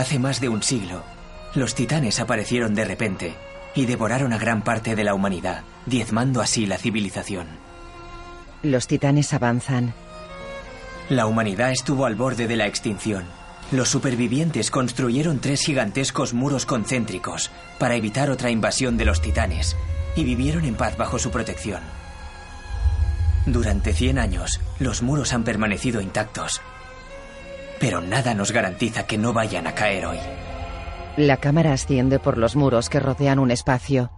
Hace más de un siglo, los titanes aparecieron de repente y devoraron a gran parte de la humanidad, diezmando así la civilización. Los titanes avanzan. La humanidad estuvo al borde de la extinción. Los supervivientes construyeron tres gigantescos muros concéntricos para evitar otra invasión de los titanes y vivieron en paz bajo su protección. Durante 100 años, los muros han permanecido intactos, pero nada nos garantiza que no vayan a caer hoy. La cámara asciende por los muros que rodean un espacio.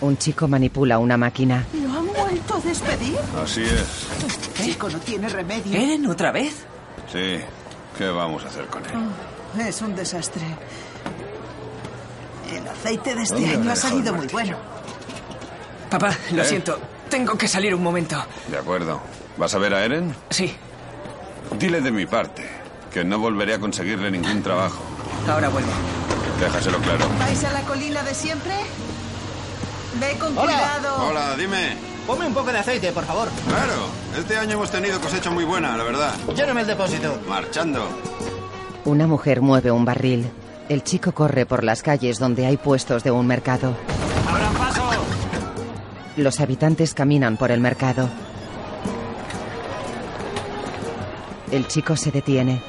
Un chico manipula una máquina. ¿Lo han vuelto a despedir? Así es. Este chico no tiene remedio. ¿Eren otra vez? Sí. ¿Qué vamos a hacer con él? Oh, es un desastre. El aceite de este ¿Dónde año ha salido muy bueno. Papá, lo ¿Eh? siento. Tengo que salir un momento. De acuerdo. ¿Vas a ver a Eren? Sí, Dile de mi parte que no volveré a conseguirle ningún trabajo. ahora vuelvo. Déjaselo claro. ¿Vais a la colina de siempre? Ve con cuidado. Hola, dime. Ponme un poco de aceite, por favor. Claro, este año hemos tenido cosecha muy buena, la verdad. Lléname el depósito. Marchando. Una mujer mueve un barril. El chico corre por las calles donde hay puestos de un mercado. ¡Abran paso! Los habitantes caminan por el mercado. El chico se detiene.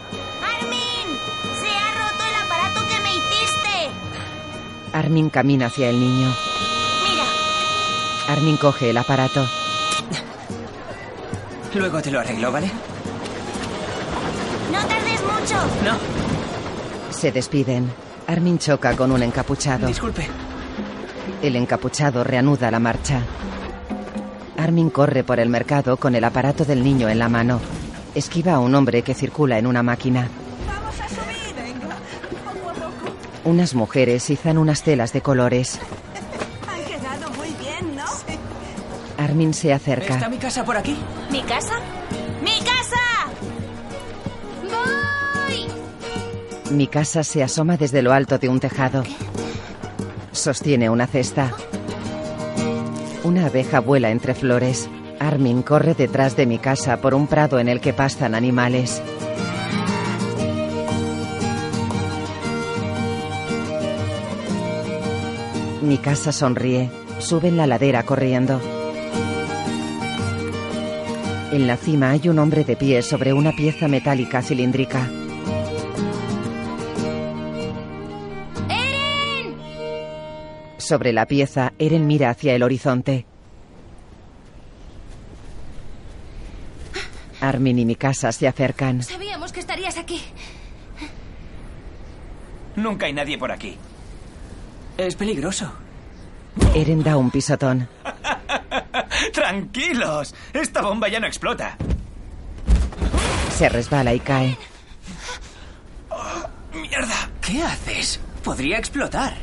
¡Armin! ¡Se ha roto el aparato que me hiciste! Armin camina hacia el niño. Mira, Armin coge el aparato. Luego te lo arreglo, ¿vale? no tardes mucho. No, Se despiden. Armin choca con un encapuchado. disculpe. El encapuchado reanuda la marcha. Armin corre por el mercado con el aparato del niño en la mano. Esquiva a un hombre que circula en una máquina. Vamos a subir, venga. Poco a poco. Unas mujeres izan unas telas de colores. Han quedado muy bien, ¿no? Armin se acerca. ¿Está mi casa por aquí? ¿Mi casa? ¡Mi casa! ¡Voy! Mi casa se asoma desde lo alto de un tejado. Sostiene una cesta. Una abeja vuela entre flores. Armin corre detrás de mi casa por un prado en el que pastan animales. Mi casa sonríe. Sube en la ladera corriendo. En la cima hay un hombre de pie sobre una pieza metálica cilíndrica. ¡Eren! Sobre la pieza, Eren mira hacia el horizonte. Armin y mi casa se acercan. Sabíamos que estarías aquí. Nunca hay nadie por aquí. Es peligroso. Eren da un pisotón. Tranquilos. Esta bomba ya no explota. Se resbala y cae. Mierda. ¿Qué haces? Podría explotar.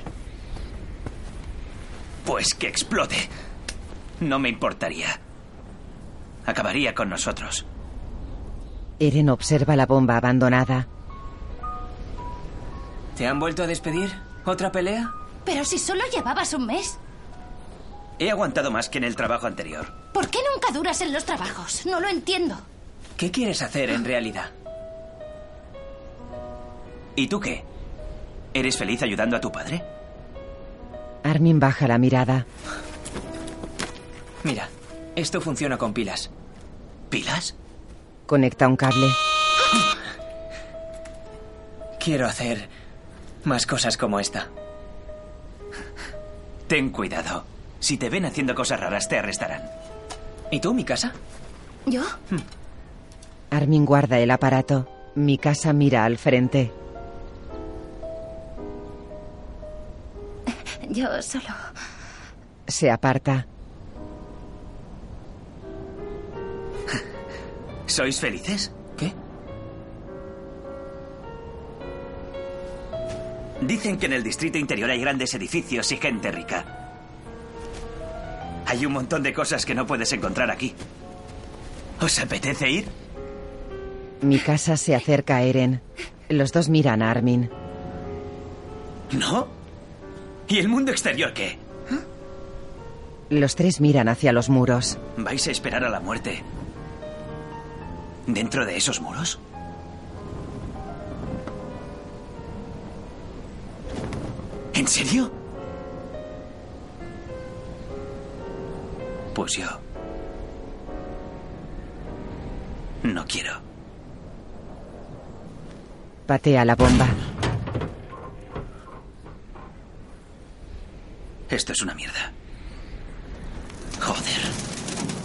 Pues que explote. No me importaría. Acabaría con nosotros. Eren observa la bomba abandonada. ¿Te han vuelto a despedir? ¿Otra pelea? Pero si solo llevabas un mes. He aguantado más que en el trabajo anterior. ¿Por qué nunca duras en los trabajos? No lo entiendo. ¿Qué quieres hacer en realidad? ¿Y tú qué? ¿Eres feliz ayudando a tu padre? Armin baja la mirada. Mira, esto funciona con pilas. ¿Pilas? Conecta un cable. Quiero hacer más cosas como esta. Ten cuidado. Si te ven haciendo cosas raras, te arrestarán. ¿Y tú, mi casa? ¿Yo? Armin guarda el aparato. Mi casa mira al frente. Yo solo. Se aparta. ¿Sois felices? ¿Qué? Dicen que en el distrito interior hay grandes edificios y gente rica. Hay un montón de cosas que no puedes encontrar aquí. ¿Os apetece ir? Mi casa se acerca a Eren. Los dos miran a Armin. ¿No? ¿Y el mundo exterior qué? Los tres miran hacia los muros. ¿Vais a esperar a la muerte? ¿Dentro de esos muros? ¿En serio? Pues yo... No quiero. Patea la bomba. Esto es una mierda. Joder.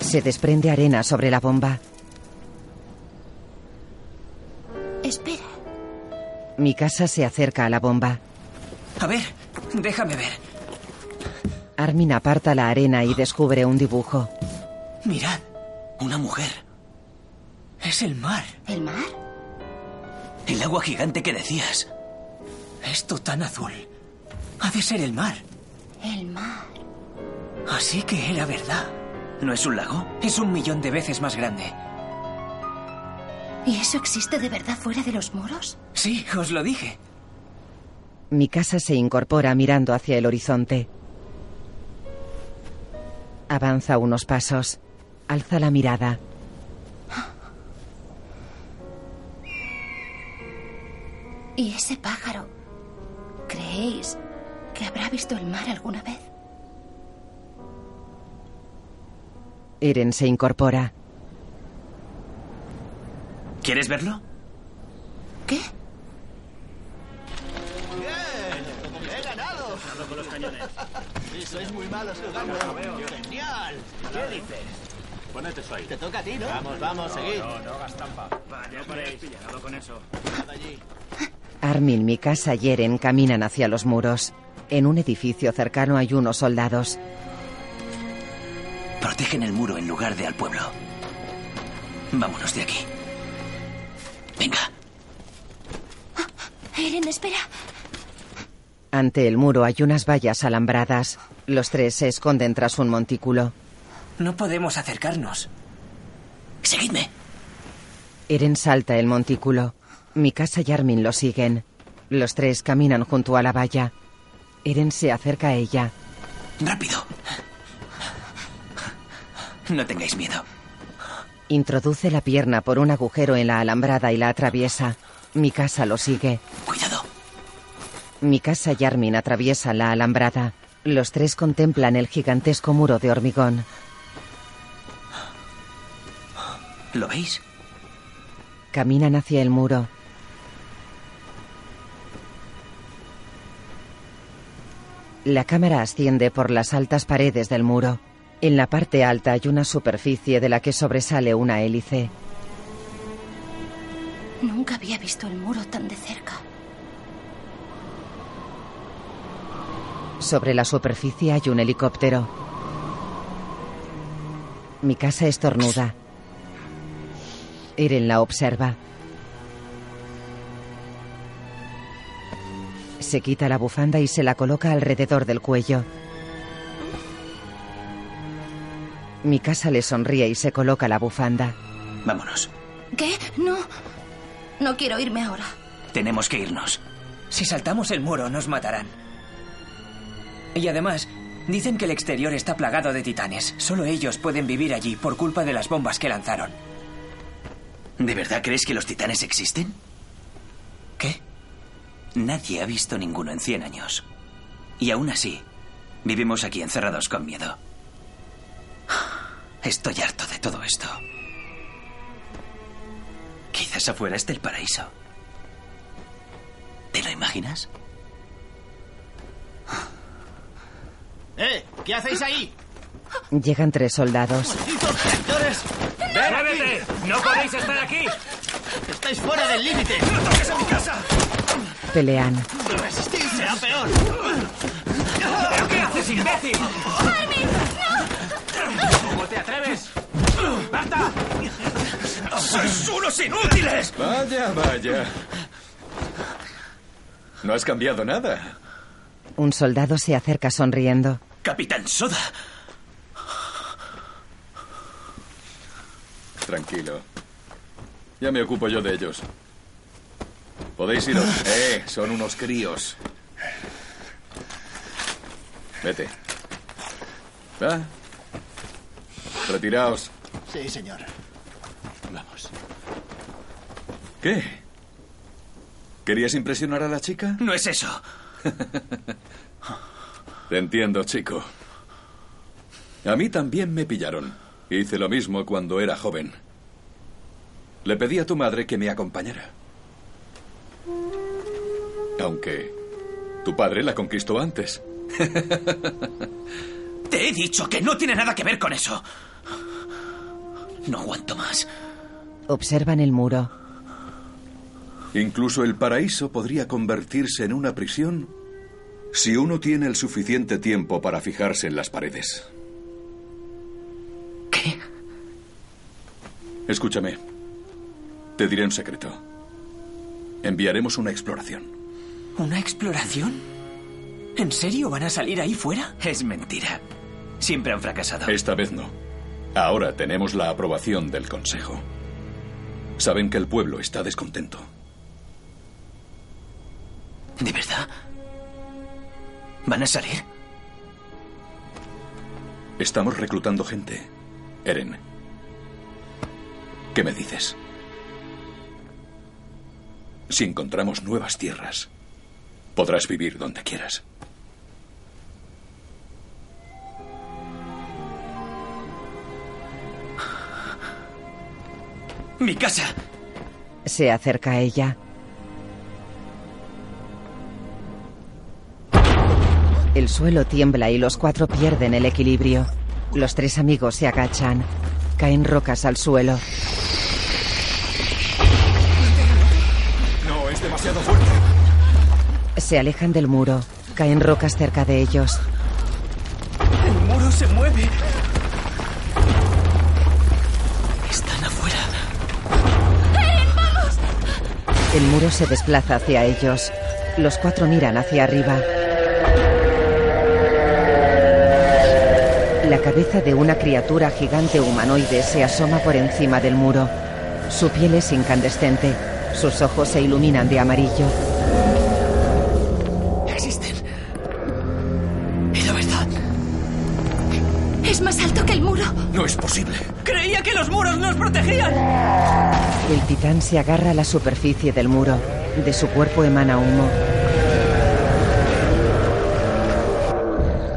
Se desprende arena sobre la bomba. Espera. Mi casa se acerca a la bomba. A ver, déjame ver. Armin aparta la arena y descubre un dibujo. Mirad, una mujer. Es el mar. ¿El mar? El agua gigante que decías. Esto tan azul. Ha de ser el mar. El mar. Así que era verdad. ¿No es un lago? Es un millón de veces más grande. ¿Y eso existe de verdad fuera de los muros? Sí, os lo dije. Mi casa se incorpora mirando hacia el horizonte. Avanza unos pasos. Alza la mirada. ¿Y ese pájaro? ¿Creéis que habrá visto el mar alguna vez? Eren se incorpora. ¿Quieres verlo? ¿Qué? ¡He ganado! con los cañones. Sí, sois muy malos jugando. ¡Genial! ¿Qué dices? Ponete eso ahí. Te toca a ti, ¿no? Vamos, vamos, seguid. No, no hagas trampa. Vaya, paréis. Cuidado con eso. allí. Armin, mi casa y Eren caminan hacia los muros. En un edificio cercano hay unos soldados. Protegen el muro en lugar de al pueblo. Vámonos de aquí. Venga. Eren, espera. Ante el muro hay unas vallas alambradas. Los tres se esconden tras un montículo. No podemos acercarnos. Seguidme. Eren salta el montículo. Mi casa y Armin lo siguen. Los tres caminan junto a la valla. Eren se acerca a ella. Rápido. No tengáis miedo. Introduce la pierna por un agujero en la alambrada y la atraviesa. Mi casa lo sigue. Cuidado. Mi casa y Armin atraviesan la alambrada. Los tres contemplan el gigantesco muro de hormigón. ¿Lo veis? Caminan hacia el muro. La cámara asciende por las altas paredes del muro. En la parte alta hay una superficie de la que sobresale una hélice. Nunca había visto el muro tan de cerca. Sobre la superficie hay un helicóptero. Mi casa estornuda. Eren la observa. Se quita la bufanda y se la coloca alrededor del cuello. Mi casa le sonríe y se coloca la bufanda. Vámonos. ¿Qué? No. No quiero irme ahora. Tenemos que irnos. Si saltamos el muro, nos matarán. Y además, dicen que el exterior está plagado de titanes. Solo ellos pueden vivir allí por culpa de las bombas que lanzaron. ¿De verdad crees que los titanes existen? ¿Qué? Nadie ha visto ninguno en 100 años. Y aún así, vivimos aquí encerrados con miedo. Estoy harto de todo esto. Quizás afuera esté el paraíso. ¿Te lo imaginas? ¡Eh! ¿Qué hacéis ahí? Llegan tres soldados. ¡Malditos! ¡Ven. ¡No podéis estar aquí! ¡Estáis fuera del límite! ¡No toques a mi casa! Pelean. ¡Resistid! ¡Será peor! ¿Pero qué haces, imbécil? ¡Armin! ¿Cómo te atreves? ¡Basta! ¡Sois unos inútiles! Vaya, vaya. No has cambiado nada. Un soldado se acerca sonriendo. Capitán Soda. Tranquilo. Ya me ocupo yo de ellos. Podéis iros. Eh, son unos críos. Vete. Va. Retiraos. Sí, señor. Vamos. ¿Qué? ¿Querías impresionar a la chica? No es eso. Te entiendo, chico. A mí también me pillaron. Hice lo mismo cuando era joven. Le pedí a tu madre que me acompañara. Aunque tu padre la conquistó antes. Te he dicho que no tiene nada que ver con eso. No aguanto más. Observan el muro. Incluso el paraíso podría convertirse en una prisión si uno tiene el suficiente tiempo para fijarse en las paredes. ¿Qué? Escúchame. Te diré un secreto. Enviaremos una exploración. ¿Una exploración? ¿En serio van a salir ahí fuera? Es mentira. Siempre han fracasado. Esta vez no. Ahora tenemos la aprobación del Consejo. Saben que el pueblo está descontento. ¿De verdad? ¿Van a salir? Estamos reclutando gente. Eren. ¿Qué me dices? Si encontramos nuevas tierras, podrás vivir donde quieras. ¡Mi casa! Se acerca a ella. El suelo tiembla y los cuatro pierden el equilibrio. Los tres amigos se agachan. Caen rocas al suelo. No, es demasiado fuerte. Se alejan del muro. Caen rocas cerca de ellos. El muro se mueve. El muro se desplaza hacia ellos. Los cuatro miran hacia arriba. La cabeza de una criatura gigante humanoide se asoma por encima del muro. Su piel es incandescente. Sus ojos se iluminan de amarillo. El titán se agarra a la superficie del muro. De su cuerpo emana humo.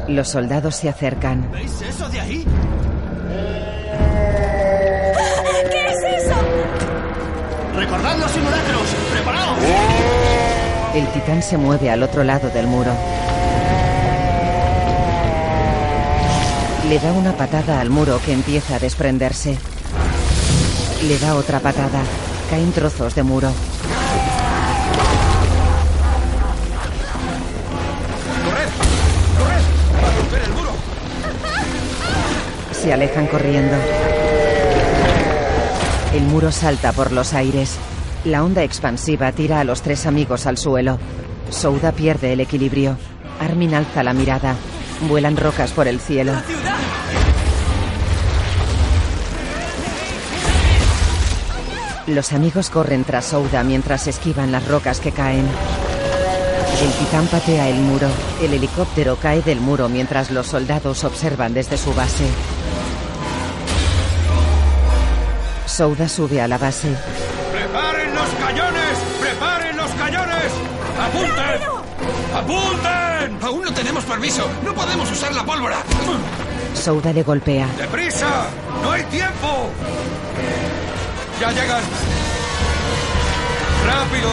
Los soldados se acercan. ¿Veis eso de ahí? ¿Qué es eso? ¡Recordad los simulacros! ¡Preparaos! El titán se mueve al otro lado del muro. Le da una patada al muro que empieza a desprenderse. Le da otra patada. Caen trozos de muro. ¡Corred! ¡Va a romper el muro! Se alejan corriendo. El muro salta por los aires. La onda expansiva tira a los tres amigos al suelo. Souda pierde el equilibrio. Armin alza la mirada. Vuelan rocas por el cielo. Los amigos corren tras Souda mientras esquivan las rocas que caen. El titán patea el muro. El helicóptero cae del muro mientras los soldados observan desde su base. Souda sube a la base. ¡Preparen los cañones! ¡Preparen los cañones! ¡Apunten! ¡Apunten! Aún no tenemos permiso. No podemos usar la pólvora. Souda le golpea. ¡Deprisa! ¡No hay tiempo! ¡Ya llegan! ¡Rápido!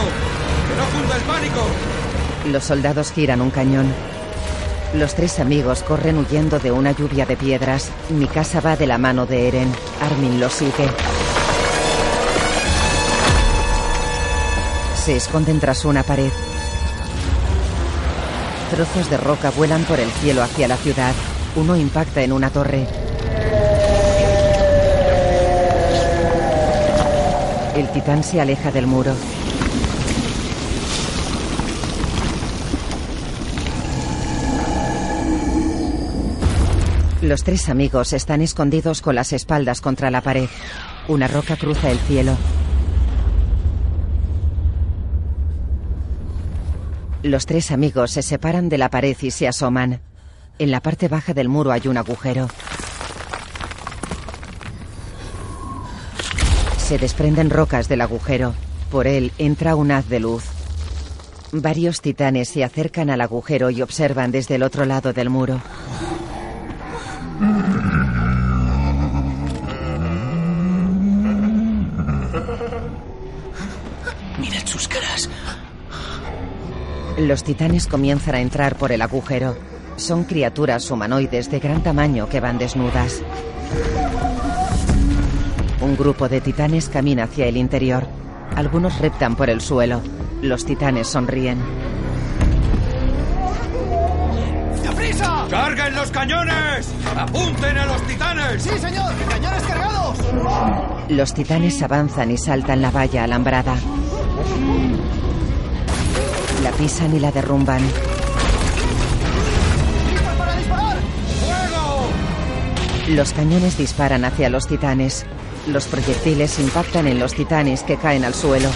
¡Que no funda el pánico! Los soldados giran un cañón. Los tres amigos corren huyendo de una lluvia de piedras. Mi casa va de la mano de Eren. Armin lo sigue. Se esconden tras una pared. Trozos de roca vuelan por el cielo hacia la ciudad. Uno impacta en una torre. El titán se aleja del muro. Los tres amigos están escondidos con las espaldas contra la pared. Una roca cruza el cielo. Los tres amigos se separan de la pared y se asoman. En la parte baja del muro hay un agujero. Se desprenden rocas del agujero. Por él entra un haz de luz. Varios titanes se acercan al agujero y observan desde el otro lado del muro. Mirad sus caras. Los titanes comienzan a entrar por el agujero. Son criaturas humanoides de gran tamaño que van desnudas. Un grupo de titanes camina hacia el interior. Algunos reptan por el suelo. Los titanes sonríen. ¡Deprisa! ¡Carguen los cañones! ¡Apunten a los titanes! ¡Sí, señor! ¡Cañones cargados! Los titanes avanzan y saltan la valla alambrada. La pisan y la derrumban. ¡Listos para disparar! ¡Fuego! Los cañones disparan hacia los titanes. Los proyectiles impactan en los titanes que caen al suelo.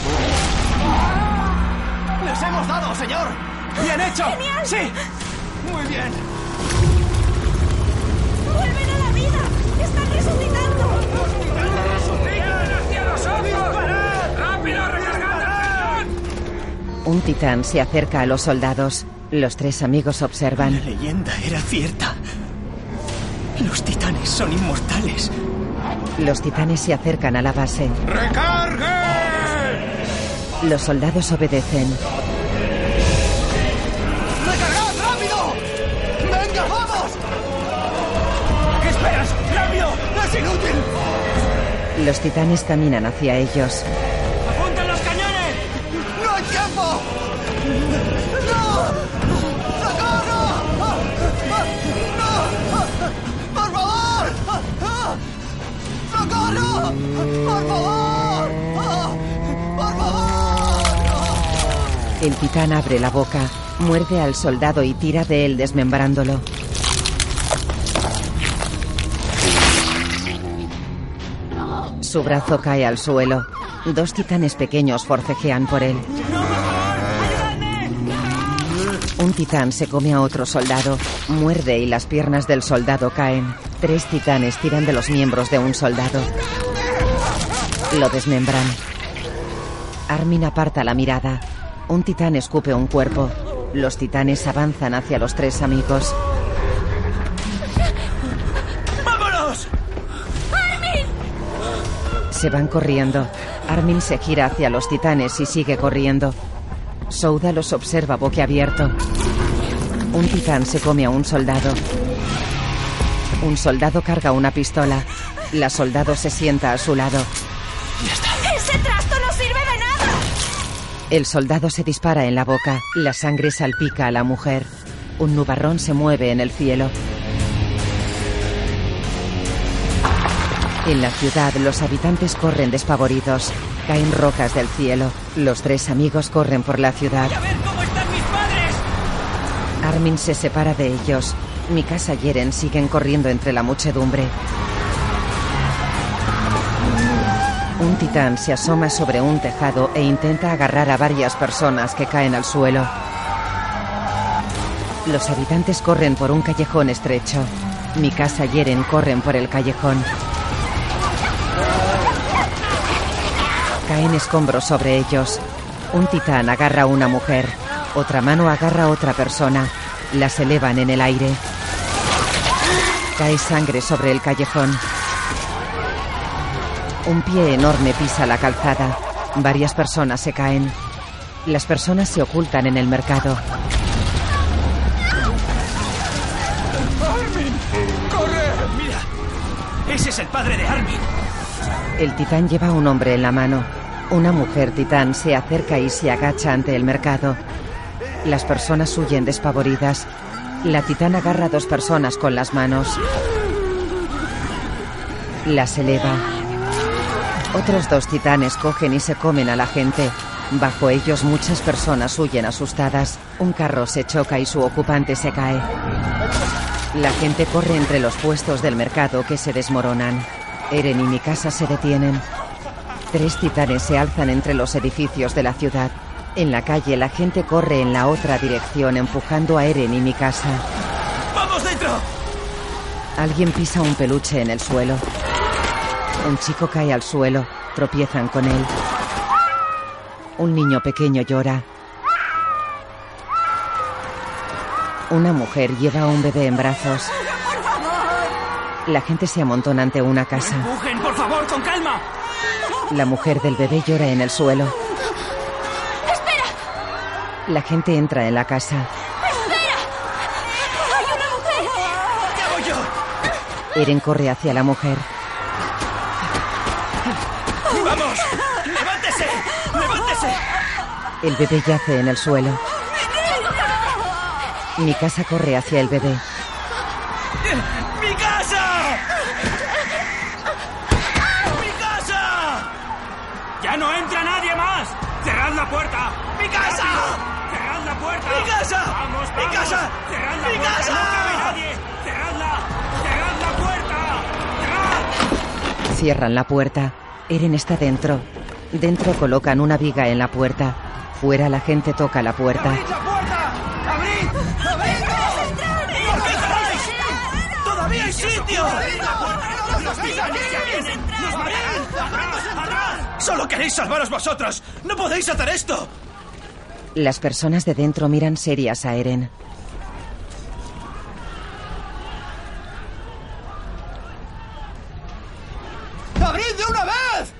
¡Les hemos dado, señor! ¡Bien hecho! ¡Genial! ¡Sí! Muy bien. ¡Vuelven a la vida! ¡Están resucitando! ¡Sigan hacia nosotros! ¡Rápido, recargad! Un titán se acerca a los soldados. Los tres amigos La observan. leyenda era cierta. Los titanes son inmortales. Los titanes se acercan a la base. ¡Recarguen! Los soldados obedecen. ¡Recargad rápido! ¡Venga, vamos! ¿Qué esperas? ¡Rápido! ¡Es inútil! Los titanes caminan hacia ellos. ¡Por favor! ¡Por favor! El titán abre la boca, muerde al soldado y tira de él desmembrándolo. Su brazo cae al suelo. Dos titanes pequeños forcejean por él. Un titán se come a otro soldado, muerde y las piernas del soldado caen. Tres titanes tiran de los miembros de un soldado. Lo desmembran. Armin aparta la mirada. Un titán escupe un cuerpo. Los titanes avanzan hacia los tres amigos. ¡Vámonos! Se van corriendo. Armin se gira hacia los titanes y sigue corriendo. Souda los observa boquiabierto. Un titán se come a un soldado. Un soldado carga una pistola. La soldado se sienta a su lado. ¡Ese trasto no sirve de nada! El soldado se dispara en la boca. La sangre salpica a la mujer. Un nubarrón se mueve en el cielo. En la ciudad, los habitantes corren despavoridos. Caen rocas del cielo. Los tres amigos corren por la ciudad. ¡A ver cómo están mis padres! Armin se separa de ellos. Mikasa y Eren siguen corriendo entre la muchedumbre. Un titán se asoma sobre un tejado e intenta agarrar a varias personas que caen al suelo. Los habitantes corren por un callejón estrecho. Mikasa y Eren corren por el callejón. Caen escombros sobre ellos. Un titán agarra a una mujer. Otra mano agarra a otra persona. Las elevan en el aire. Cae sangre sobre el callejón. Un pie enorme pisa la calzada. Varias personas se caen. Las personas se ocultan en el mercado. ¡Mira! ¡Ese es el padre de Armin! El titán lleva a un hombre en la mano. Una mujer titán se acerca y se agacha ante el mercado. Las personas huyen despavoridas. La titán agarra a dos personas con las manos. Las eleva. Otros dos titanes cogen y se comen a la gente. Bajo ellos muchas personas huyen asustadas. Un carro se choca y su ocupante se cae. La gente corre entre los puestos del mercado que se desmoronan. Eren y Mikasa se detienen. Tres titanes se alzan entre los edificios de la ciudad. En la calle la gente corre en la otra dirección empujando a Eren y Mikasa. ¡Vamos dentro! Alguien pisa un peluche en el suelo. Un chico cae al suelo. Tropiezan con él. Un niño pequeño llora. Una mujer lleva a un bebé en brazos. La gente se amontona ante una casa. ¡Empujen, por favor, con calma! La mujer del bebé llora en el suelo. ¡Espera! La gente entra en la casa. ¡Espera! ¡Hay una mujer! ¿Qué hago yo? Eren corre hacia la mujer. ¡Vamos! ¡Levántese! ¡Levántese! El bebé yace en el suelo. Mi casa corre hacia el bebé. ¡Mi casa! ¡Mi casa! ¡Ya no entra nadie más! ¡Cerrad la puerta! ¡Mi casa! ¡Cerrad la puerta! ¡Mi casa! ¡Vamos, ¡Mi casa! ¡Cerrad la ¡Mi puerta! casa! ¡No cabe nadie! ¡Cerradla! ¡Cerrad la puerta! ¡Cerrad! Cierran la puerta. Eren está dentro. Dentro colocan una viga en la puerta. Fuera la gente toca la puerta. ¡Abrid la puerta! ¡Abrid! ¡Abrid! ¿Por qué cerráis? ¡Todavía hay sitio! ¡Los titanes ya vienen! ¡Nos matarán! ¡Solo queréis salvaros vosotros! ¡No podéis hacer esto! Las personas de dentro miran serias a Eren. ¡Abrid de una vez!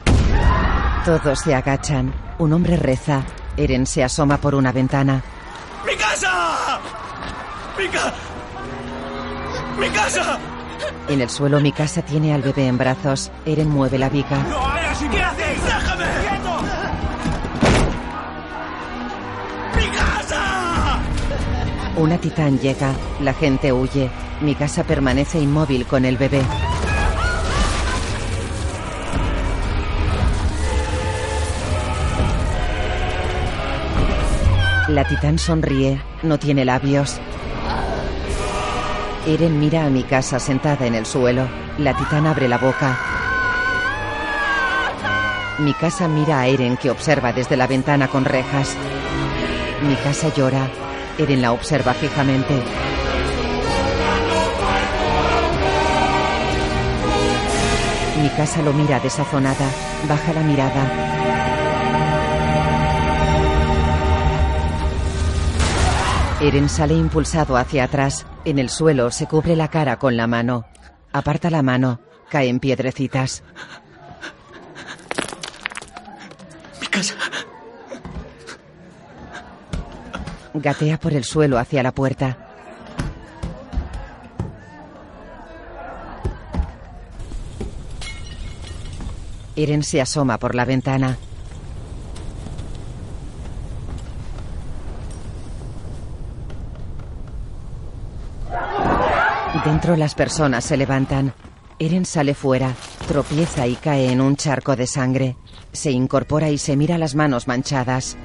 Todos se agachan. Un hombre reza. Eren se asoma por una ventana. ¡Mi casa! ¡Mi ca... ¡Mi casa! En el suelo mi casa tiene al bebé en brazos. Eren mueve la viga. ¡No Una titán llega. La gente huye. Mi casa permanece inmóvil con el bebé. La titán sonríe. No tiene labios. Eren mira a mi casa sentada en el suelo. La titán abre la boca. Mi casa mira a Eren que observa desde la ventana con rejas. Mi casa llora. Eren la observa fijamente. Mi casa lo mira desazonada. Baja la mirada. Eren sale impulsado hacia atrás. En el suelo se cubre la cara con la mano. Aparta la mano. Caen piedrecitas. ¡Mi casa! Gatea por el suelo hacia la puerta. Eren se asoma por la ventana. Dentro las personas se levantan. Eren sale fuera, tropieza y cae en un charco de sangre. Se incorpora y se mira las manos manchadas.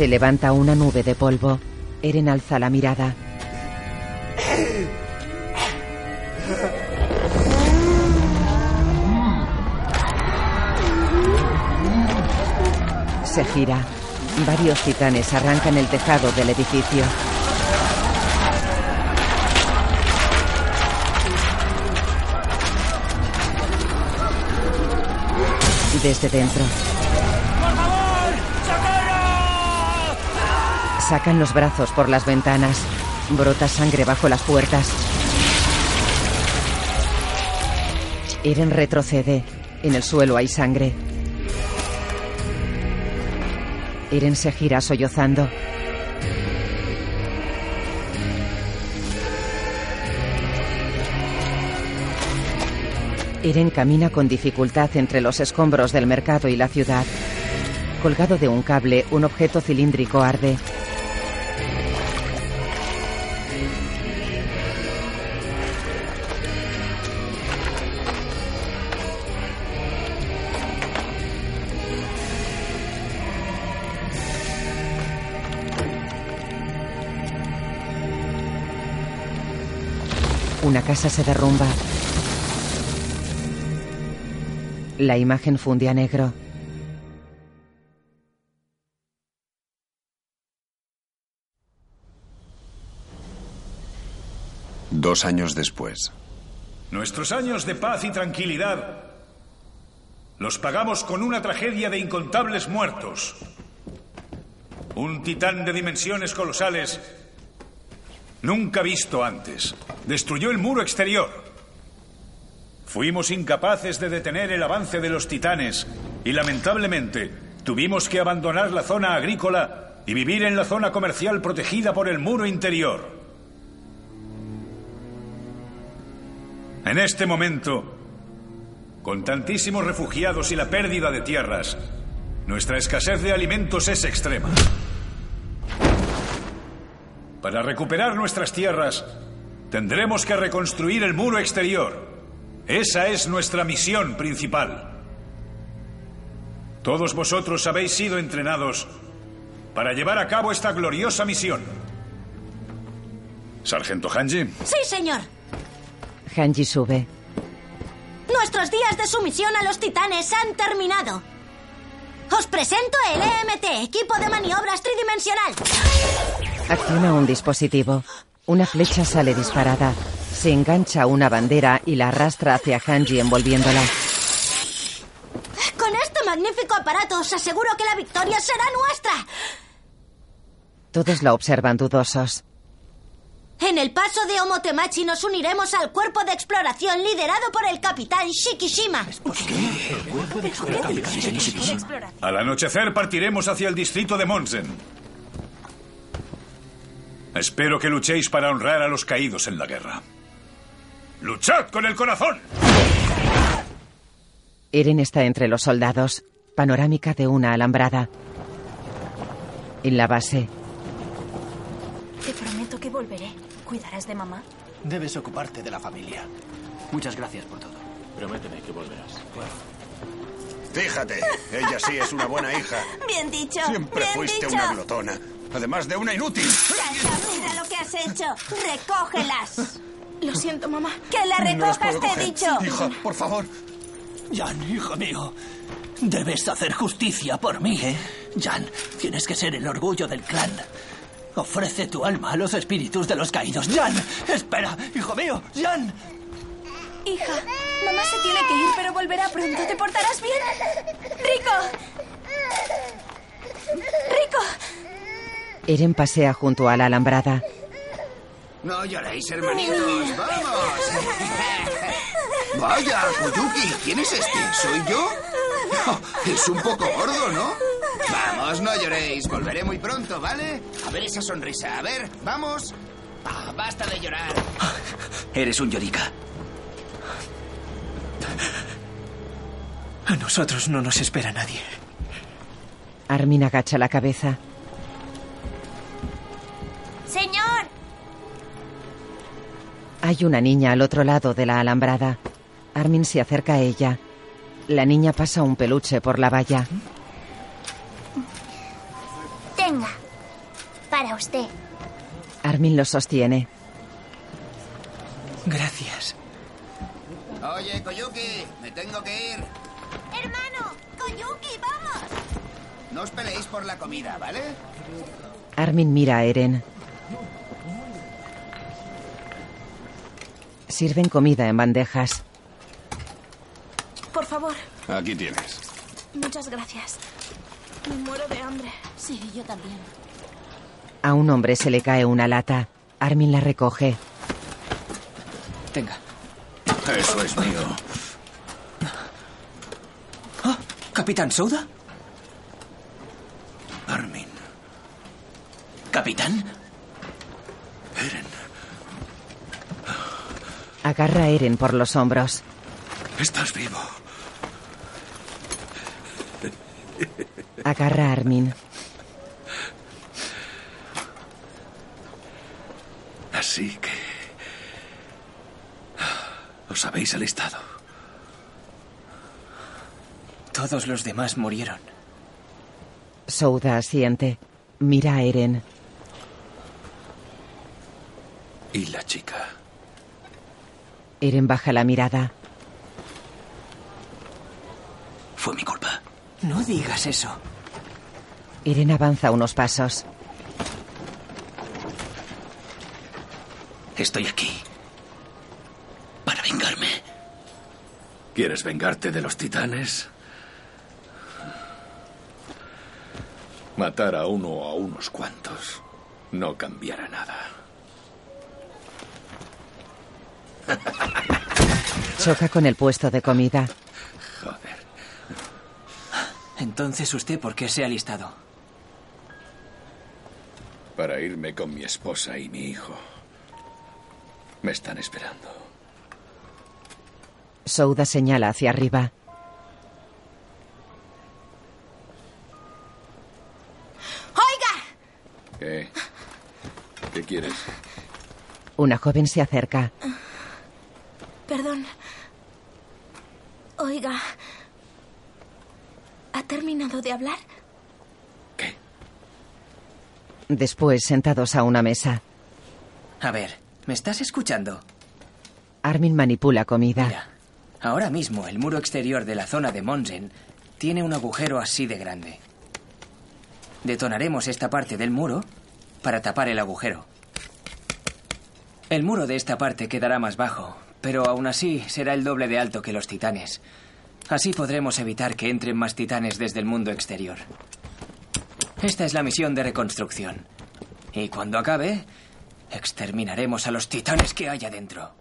Se levanta una nube de polvo. Eren alza la mirada. Se gira. Varios titanes arrancan el tejado del edificio. Desde dentro. Sacan los brazos por las ventanas. Brota sangre bajo las puertas. Eren retrocede. En el suelo hay sangre. Eren se gira sollozando. Eren camina con dificultad entre los escombros del mercado y la ciudad. Colgado de un cable, un objeto cilíndrico arde. Casa se derrumba. La imagen funde a negro. Dos años después. Nuestros años de paz y tranquilidad los pagamos con una tragedia de incontables muertos. Un titán de dimensiones colosales nunca visto antes. Destruyó el muro exterior. Fuimos incapaces de detener el avance de los titanes y lamentablemente tuvimos que abandonar la zona agrícola y vivir en la zona comercial protegida por el muro interior. En este momento, con tantísimos refugiados y la pérdida de tierras, nuestra escasez de alimentos es extrema. Para recuperar nuestras tierras, tendremos que reconstruir el muro exterior. Esa es nuestra misión principal. Todos vosotros habéis sido entrenados para llevar a cabo esta gloriosa misión. Sargento Hanji. Sí, señor. Hanji sube. Nuestros días de sumisión a los titanes han terminado. Os presento el EMT, equipo de maniobras tridimensional. Acciona un dispositivo. Una flecha sale disparada. Se engancha a una bandera y la arrastra hacia Hanji envolviéndola. Con este magnífico aparato os aseguro que la victoria será nuestra. Todos la observan dudosos. En el paso de Omotemachi nos uniremos al cuerpo de exploración liderado por el capitán Shikishima. Al anochecer partiremos hacia el distrito de Monsen. Espero que luchéis para honrar a los caídos en la guerra. ¡Luchad con el corazón! Eren está entre los soldados. Panorámica de una alambrada. En la base, Te prometo que volveré. ¿Cuidarás de mamá? Debes ocuparte de la familia. Muchas gracias por todo. Prométeme que volverás. Fíjate, ella sí es una buena hija. Bien dicho. Siempre bien fuiste dicho. una glotona. Además de una inútil. Sasha, mira lo que has hecho. Recógelas. Lo siento, mamá. Que la recojas, te he dicho. Hija, por favor. Jan, hijo mío, debes hacer justicia por mí, ¿eh? Jan, tienes que ser el orgullo del clan. Ofrece tu alma a los espíritus de los caídos. Jan, espera, hijo mío, Jan. Hija, mamá se tiene que ir, pero volverá pronto. ¿Te portarás bien? ¡Rico! ¡Rico! Eren pasea junto a la alambrada. No lloréis, hermanitos. ¡Vamos! Vaya, Koyuki, ¿quién es este? ¿Soy yo? Es un poco gordo, ¿no? Vamos, no lloréis. Volveré muy pronto, ¿vale? A ver esa sonrisa. A ver, vamos. Ah, basta de llorar. Eres un Yorika. A nosotros no nos espera nadie. Armin agacha la cabeza. Señor, Hay una niña al otro lado de la alambrada. Armin se acerca a ella. La niña pasa un peluche por la valla. Tenga. Para usted. Armin lo sostiene. Gracias. Oye, Koyuki, me tengo que ir. hermano, Koyuki, vamos. No os peleéis por la comida, ¿vale? Armin mira a Eren. Sirven comida en bandejas. Por favor, Aquí tienes. muchas gracias. Me muero de hambre. Sí, yo también. A un hombre se le cae una lata. Armin la recoge. Tenga. Eso es mío. Ah, ¿Capitán Souda? Armin. ¿Capitán? Agarra a Eren por los hombros. Estás vivo. Agarra a Armin. Así que... Os habéis alistado. Todos los demás murieron. Souda asiente. Mira a Eren. ¿Y la chica? Eren baja la mirada. Fue mi culpa. No digas eso. Eren avanza unos pasos. Estoy aquí. Para vengarme. ¿Quieres vengarte de los titanes? Matar a uno o a unos cuantos no cambiará nada. Choca con el puesto de comida. Joder. Entonces, ¿usted por qué se ha alistado? Para irme con mi esposa y mi hijo. Me están esperando. Souda señala hacia arriba. ¡Oiga! ¿Qué? ¿Qué quieres? Una joven se acerca. Perdón. Oiga. ¿Ha terminado de hablar? Después, sentados a una mesa, A ver, ¿me estás escuchando? Armin manipula comida. Mira, ahora mismo el muro exterior de la zona de Monsen tiene un agujero así de grande. Detonaremos esta parte del muro para tapar el agujero. El muro de esta parte quedará más bajo, pero aún así será el doble de alto que los titanes. Así podremos evitar que entren más titanes desde el mundo exterior. Esta es la misión de reconstrucción. Y cuando acabe, exterminaremos a los titanes que hay adentro.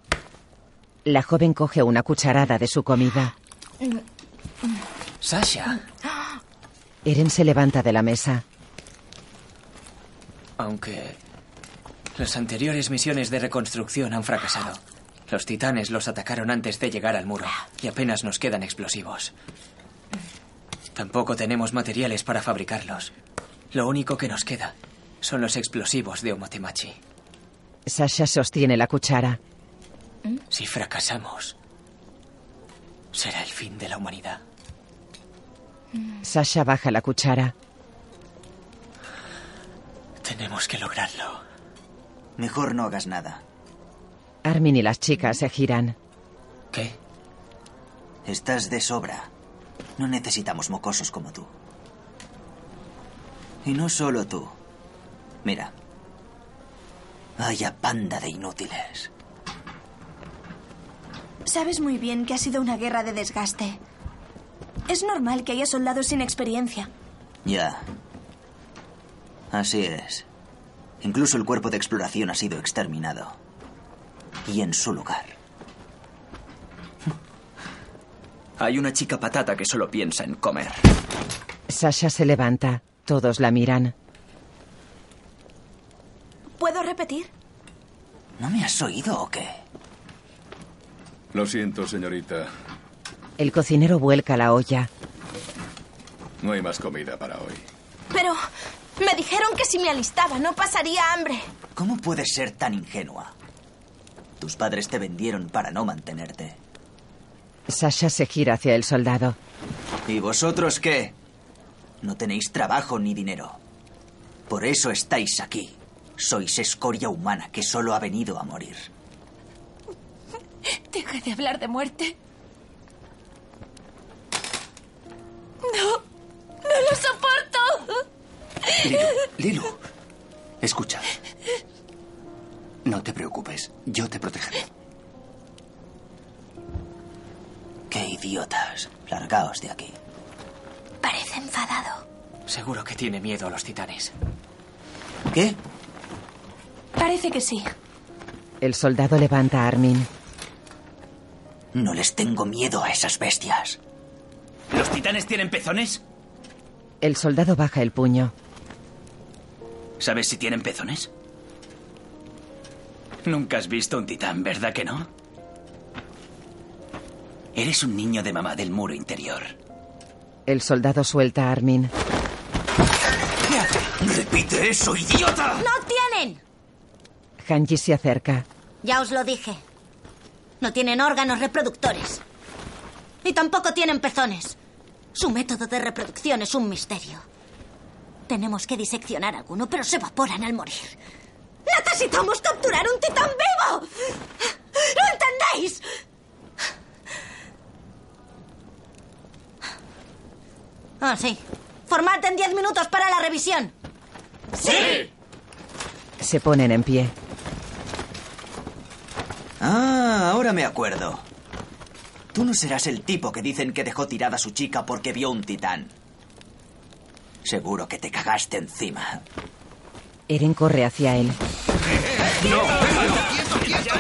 La joven coge una cucharada de su comida. Sasha, Eren se levanta de la mesa. aunque las anteriores misiones de reconstrucción han fracasado. Los titanes los atacaron antes de llegar al muro y apenas nos quedan explosivos. Tampoco tenemos materiales para fabricarlos. Lo único que nos queda son los explosivos de Omotemachi. Sasha sostiene la cuchara. Si fracasamos, será el fin de la humanidad. Sasha baja la cuchara. Tenemos que lograrlo. Mejor no hagas nada. Armin y las chicas se giran. ¿Qué? Estás de sobra. No necesitamos mocosos como tú. Y no solo tú. Mira. Vaya panda de inútiles. Sabes muy bien que ha sido una guerra de desgaste. Es normal que haya soldados sin experiencia. Ya. Así es. Incluso el cuerpo de exploración ha sido exterminado. Y en su lugar. Hay una chica patata que solo piensa en comer. Sasha se levanta. Todos la miran. ¿Puedo repetir? ¿No me has oído o qué? Lo siento, señorita. El cocinero vuelca la olla. No hay más comida para hoy. Pero me dijeron que si me alistaba no pasaría hambre. ¿Cómo puedes ser tan ingenua? Tus padres te vendieron para no mantenerte. Sasha se gira hacia el soldado. ¿Y vosotros qué? No tenéis trabajo ni dinero. Por eso estáis aquí. Sois escoria humana que solo ha venido a morir. Deja de hablar de muerte. No, no lo soporto. Lilu, Lilu, escucha. No te preocupes, yo te protegeré. ¡Qué idiotas! Largaos de aquí. Parece enfadado. Seguro que tiene miedo a los titanes. ¿Qué? Parece que sí. El soldado levanta a Armin. No les tengo miedo a esas bestias. ¿Los titanes tienen pezones? El soldado baja el puño. ¿Sabes si tienen pezones? Nunca has visto un titán, ¿verdad que no? Eres un niño de mamá del muro interior. El soldado suelta a Armin. ¡Repite eso, idiota! ¡No tienen! Hanji se acerca. Ya os lo dije. No tienen órganos reproductores. Y tampoco tienen pezones. Su método de reproducción es un misterio. Tenemos que diseccionar alguno, pero se evaporan al morir. ¡Necesitamos capturar un titán vivo! ¿Lo entendéis? Ah, sí. Formad en diez minutos para la revisión. ¡Sí! Se ponen en pie. Ah, ahora me acuerdo. Tú no serás el tipo que dicen que dejó tirada a su chica porque vio un titán. Seguro que te cagaste encima. Eren corre hacia él. ¡No! ¡Quieto, quieto!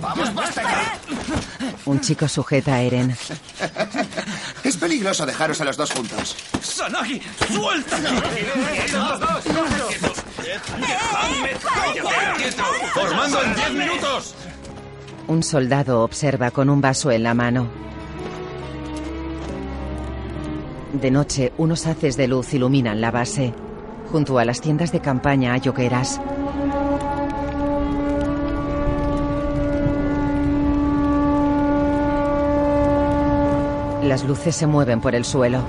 ¡Vamos, basta ya! Un chico sujeta a Eren. Es peligroso dejaros a los dos juntos. ¡Sanagi! ¡Suéltame! ¡Los dos! ¡Formando en 10 minutos! Un soldado observa con un vaso en la mano. De noche, unos haces de luz iluminan la base. Junto a las tiendas de campaña hay hogueras. Las luces se mueven por el suelo.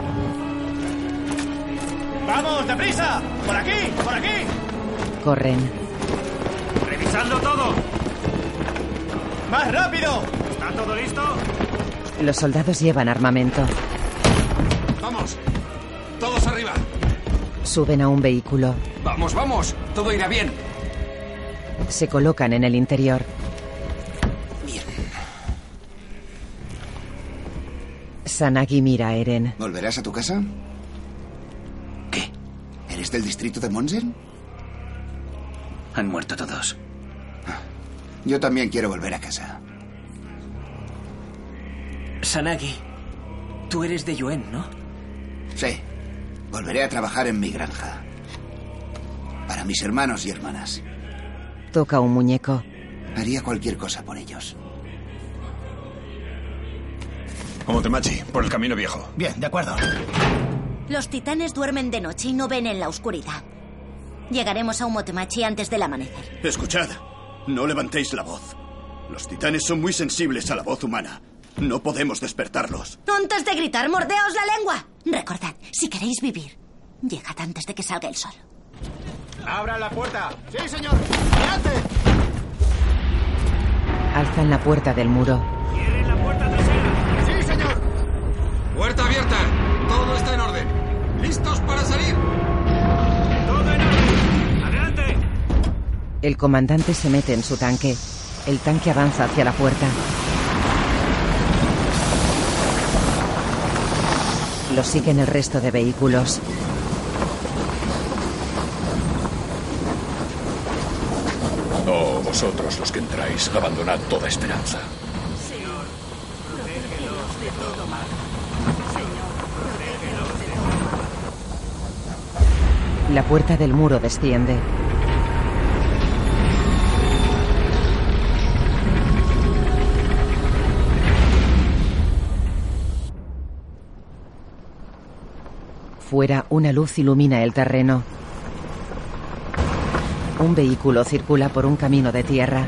¡Vamos, deprisa! ¡Por aquí! ¡Por aquí! Corren. ¡Revisando todo! ¡Más rápido! ¿Está todo listo? Los soldados llevan armamento. ¡Vamos! ¡Todos arriba! Suben a un vehículo. ¡Vamos, vamos! Todo irá bien. Se colocan en el interior. Sanagi mira a Eren. ¿Volverás a tu casa? ¿Qué? ¿Eres del distrito de Monsen? Han muerto todos. Yo también quiero volver a casa. Sanagi, tú eres de Yuen, ¿no? Sí. Volveré a trabajar en mi granja. Para mis hermanos y hermanas. Toca un muñeco. Haría cualquier cosa por ellos. Omotemachi, por el camino viejo. Bien, de acuerdo. Los titanes duermen de noche y no ven en la oscuridad. Llegaremos a Umotemachi antes del amanecer. Escuchad, no levantéis la voz. Los titanes son muy sensibles a la voz humana. No podemos despertarlos. Antes de gritar, mordeos la lengua. Recordad, si queréis vivir, llegad antes de que salga el sol. ¡Abra la puerta! ¡Sí, señor! ¡Adelante! Alzan la puerta del muro. ¡Cierren la puerta trasera! ¡Puerta abierta! Todo está en orden. ¿Listos para salir? ¡Todo en orden! ¡Adelante! El comandante se mete en su tanque. El tanque avanza hacia la puerta. Lo siguen el resto de vehículos. Oh, vosotros los que entráis, abandonad toda esperanza. Señor, protégelos de todo mal. Señor, protégelos de todo mal. La puerta del muro desciende. Fuera, una luz ilumina el terreno. Un vehículo circula por un camino de tierra.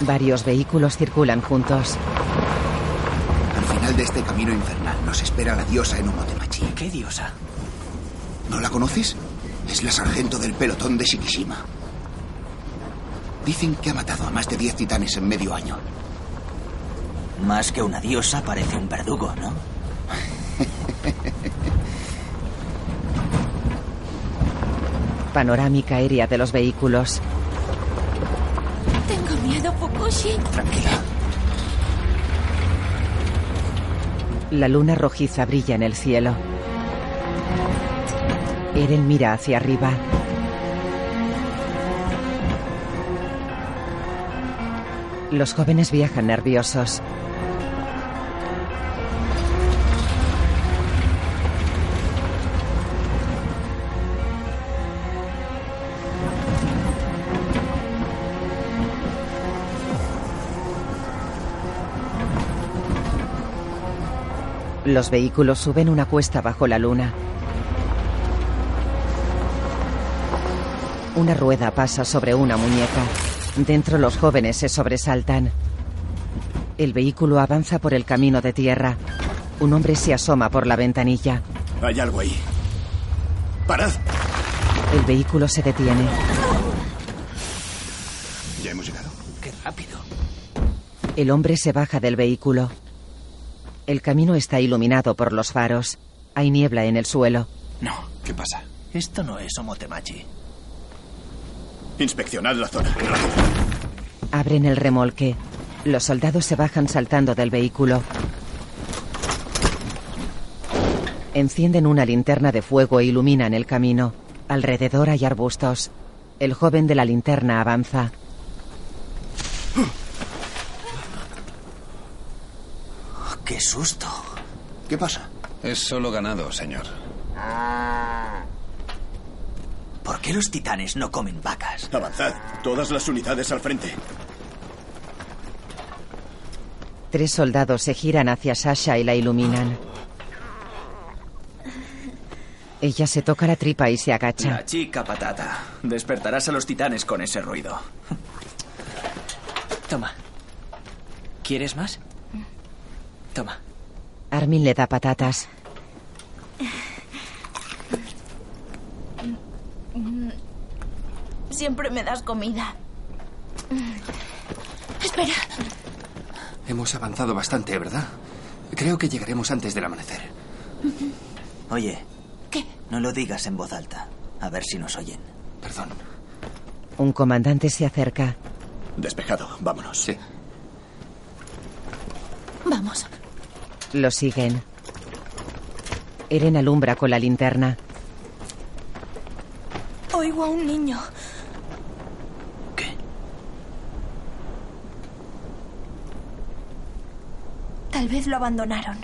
Varios vehículos circulan juntos. Al final de este camino infernal nos espera la diosa en Umotemachi. ¿Qué diosa? ¿No la conoces? Es la sargento del pelotón de Shikishima. Dicen que ha matado a más de 10 titanes en medio año. Más que una diosa, parece un verdugo, ¿no? Panorámica aérea de los vehículos. Tengo miedo, Fukushi. Tranquila. La luna rojiza brilla en el cielo. Eren mira hacia arriba. Los jóvenes viajan nerviosos. Los vehículos suben una cuesta bajo la luna. Una rueda pasa sobre una muñeca. Dentro los jóvenes se sobresaltan. El vehículo avanza por el camino de tierra. Un hombre se asoma por la ventanilla. Hay algo ahí. ¡Parad! El vehículo se detiene. Ya hemos llegado. ¡Qué rápido! El hombre se baja del vehículo. El camino está iluminado por los faros. Hay niebla en el suelo. No. ¿Qué pasa? Esto no es Omotemachi. Inspeccionad la zona. Abren el remolque. Los soldados se bajan saltando del vehículo. Encienden una linterna de fuego e iluminan el camino. Alrededor hay arbustos. El joven de la linterna avanza. ¡Qué susto! ¿Qué pasa? Es solo ganado, señor. ¿Por qué los titanes no comen vacas? Avanzad. Todas las unidades al frente. Tres soldados se giran hacia Sasha y la iluminan. Ella se toca la tripa y se agacha. La chica patata. Despertarás a los titanes con ese ruido. Toma. ¿Quieres más? Toma. Armin le da patatas. Siempre me das comida. Espera. Hemos avanzado bastante, ¿verdad? Creo que llegaremos antes del amanecer. Oye. ¿Qué? No lo digas en voz alta. A ver si nos oyen. Perdón. Un comandante se acerca. Despejado. Vámonos. Sí. Vamos. Lo siguen. Eren alumbra con la linterna. Oigo a un niño. ¿Qué? Tal vez lo abandonaron.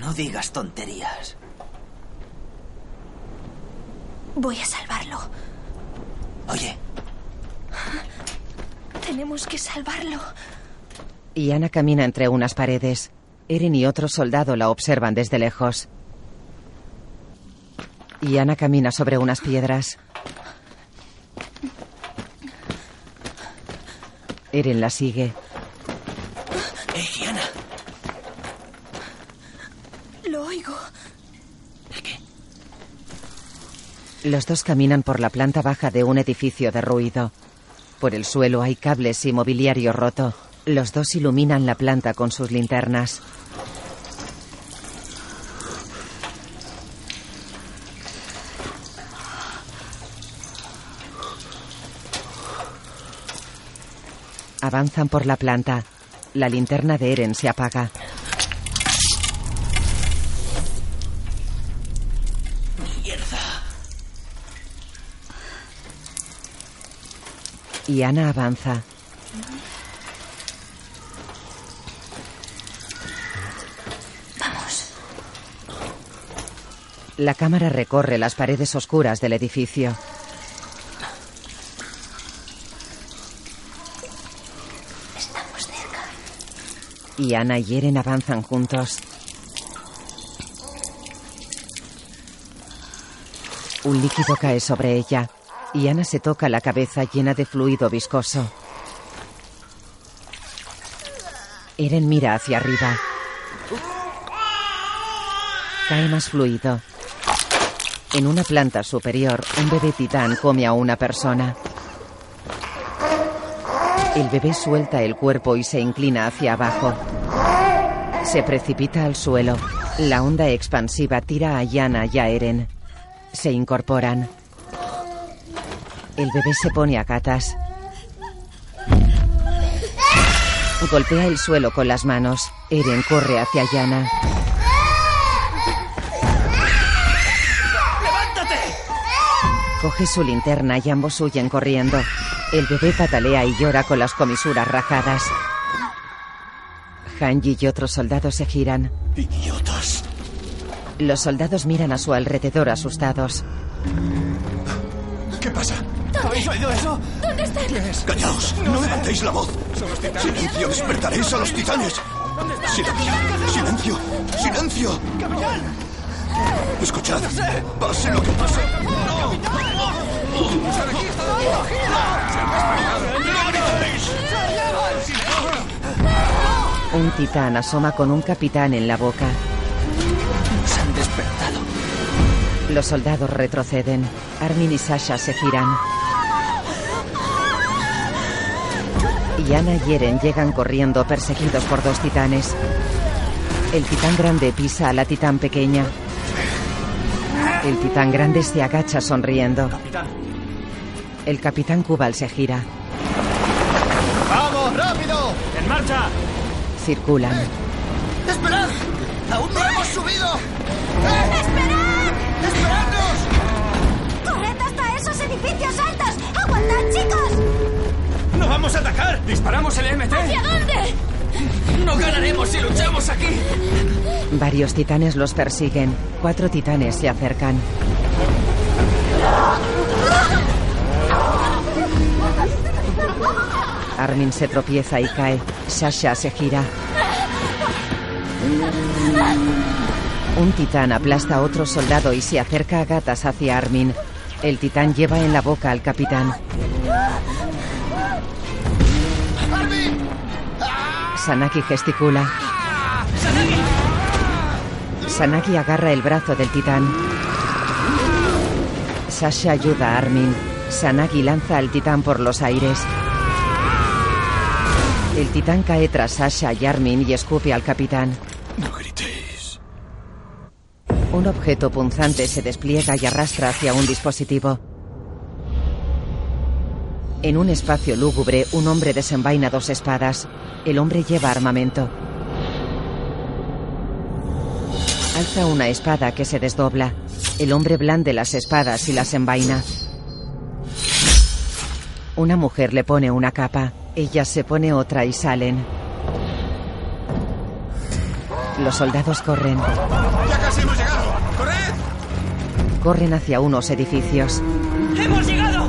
No digas tonterías. Voy a salvarlo. Oye, Tenemos que salvarlo. Y Ana camina entre unas paredes. Eren y otro soldado la observan desde lejos. Y Ana camina sobre unas piedras. Eren la sigue. ¡Eh, Giana! Lo oigo. Los dos caminan por la planta baja de un edificio derruido. Por el suelo hay cables y mobiliario roto. Los dos iluminan la planta con sus linternas. Avanzan por la planta. La linterna de Eren se apaga. ¡Mierda! Y Ana avanza. Vamos. La cámara recorre las paredes oscuras del edificio. Y Ana y Eren avanzan juntos. Un líquido cae sobre ella y Ana se toca la cabeza llena de fluido viscoso. Eren mira hacia arriba. Cae más fluido. En una planta superior, un bebé titán come a una persona. El bebé suelta el cuerpo y se inclina hacia abajo. Se precipita al suelo. La onda expansiva tira a Yana y a Eren. Se incorporan. El bebé se pone a gatas. Golpea el suelo con las manos. Eren corre hacia Yana. ¡Levántate! Coge su linterna y ambos huyen corriendo. El bebé patalea y llora con las comisuras rajadas. Hanji y otros soldados se giran. ¡Idiotas! Los soldados miran a su alrededor asustados. ¿Qué pasa? ¿Habéis oído eso? ¿Dónde están? ¡Callaos! ¡No levantéis la voz! Son los titanes. ¡Silencio! ¡Despertaréis a los titanes! ¿Dónde están? ¡Silencio! ¡Silencio! ¡Silencio! ¡Capitán! Escuchad. Pase lo que pase. Un titán asoma con un capitán en la boca. Nos han despertado. Los soldados retroceden. Armin y Sasha se giran. Y Ana y Eren llegan corriendo perseguidos por dos titanes. El titán grande pisa a la titán pequeña. El titán grande se agacha sonriendo. Capitán. El capitán Kubal se gira. ¡Vamos, rápido! ¡En marcha! Circulan. ¡Esperad! ¡Aún no hemos subido! ¡Esperad! ¡Esperadnos! ¡Corred hasta esos edificios altos! ¡Aguantad, chicos! ¡No vamos a atacar! ¿Disparamos el MT? ¿Hacia dónde? ¡No ganaremos si luchamos aquí! Varios titanes los persiguen. Cuatro titanes se acercan. Armin se tropieza y cae. Sasha se gira. Un titán aplasta a otro soldado y se acerca a gatas hacia Armin. El titán lleva en la boca al capitán. Sanaki gesticula. Sanaki agarra el brazo del titán. Sasha ayuda a Armin. Sanaki lanza al titán por los aires. El titán cae tras Sasha y Armin y escupe al capitán. No gritéis. Un objeto punzante se despliega y arrastra hacia un dispositivo. En un espacio lúgubre, un hombre desenvaina dos espadas. El hombre lleva armamento. Alza una espada que se desdobla. El hombre blande las espadas y las envaina. Una mujer le pone una capa. Ella se pone otra y salen. Los soldados corren. ¡Ya casi hemos llegado! ¡Corred! Corren hacia unos edificios. ¡Hemos llegado!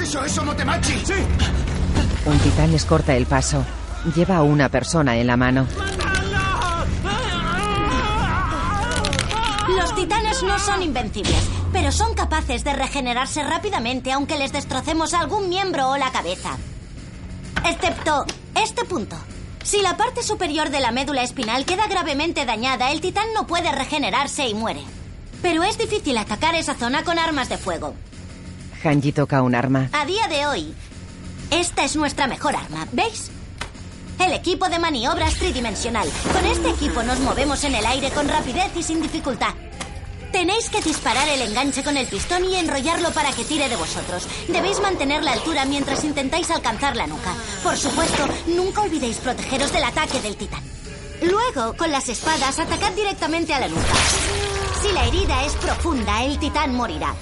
¡Eso es Omotemachi! ¡Sí! Un titán les corta el paso. Lleva a una persona en la mano. Los titanes no son invencibles, pero son capaces de regenerarse rápidamente aunque les destrocemos algún miembro o la cabeza. Excepto este punto. Si la parte superior de la médula espinal queda gravemente dañada, el titán no puede regenerarse y muere. Pero es difícil atacar esa zona con armas de fuego. Hanji toca un arma. A día de hoy, esta es nuestra mejor arma, ¿veis? El equipo de maniobras tridimensional. Con este equipo nos movemos en el aire con rapidez y sin dificultad. Tenéis que disparar el enganche con el pistón y enrollarlo para que tire de vosotros. Debéis mantener la altura mientras intentáis alcanzar la nuca. Por supuesto, nunca olvidéis protegeros del ataque del titán. Luego, con las espadas, atacad directamente a la nuca. Si la herida es profunda, el titán morirá.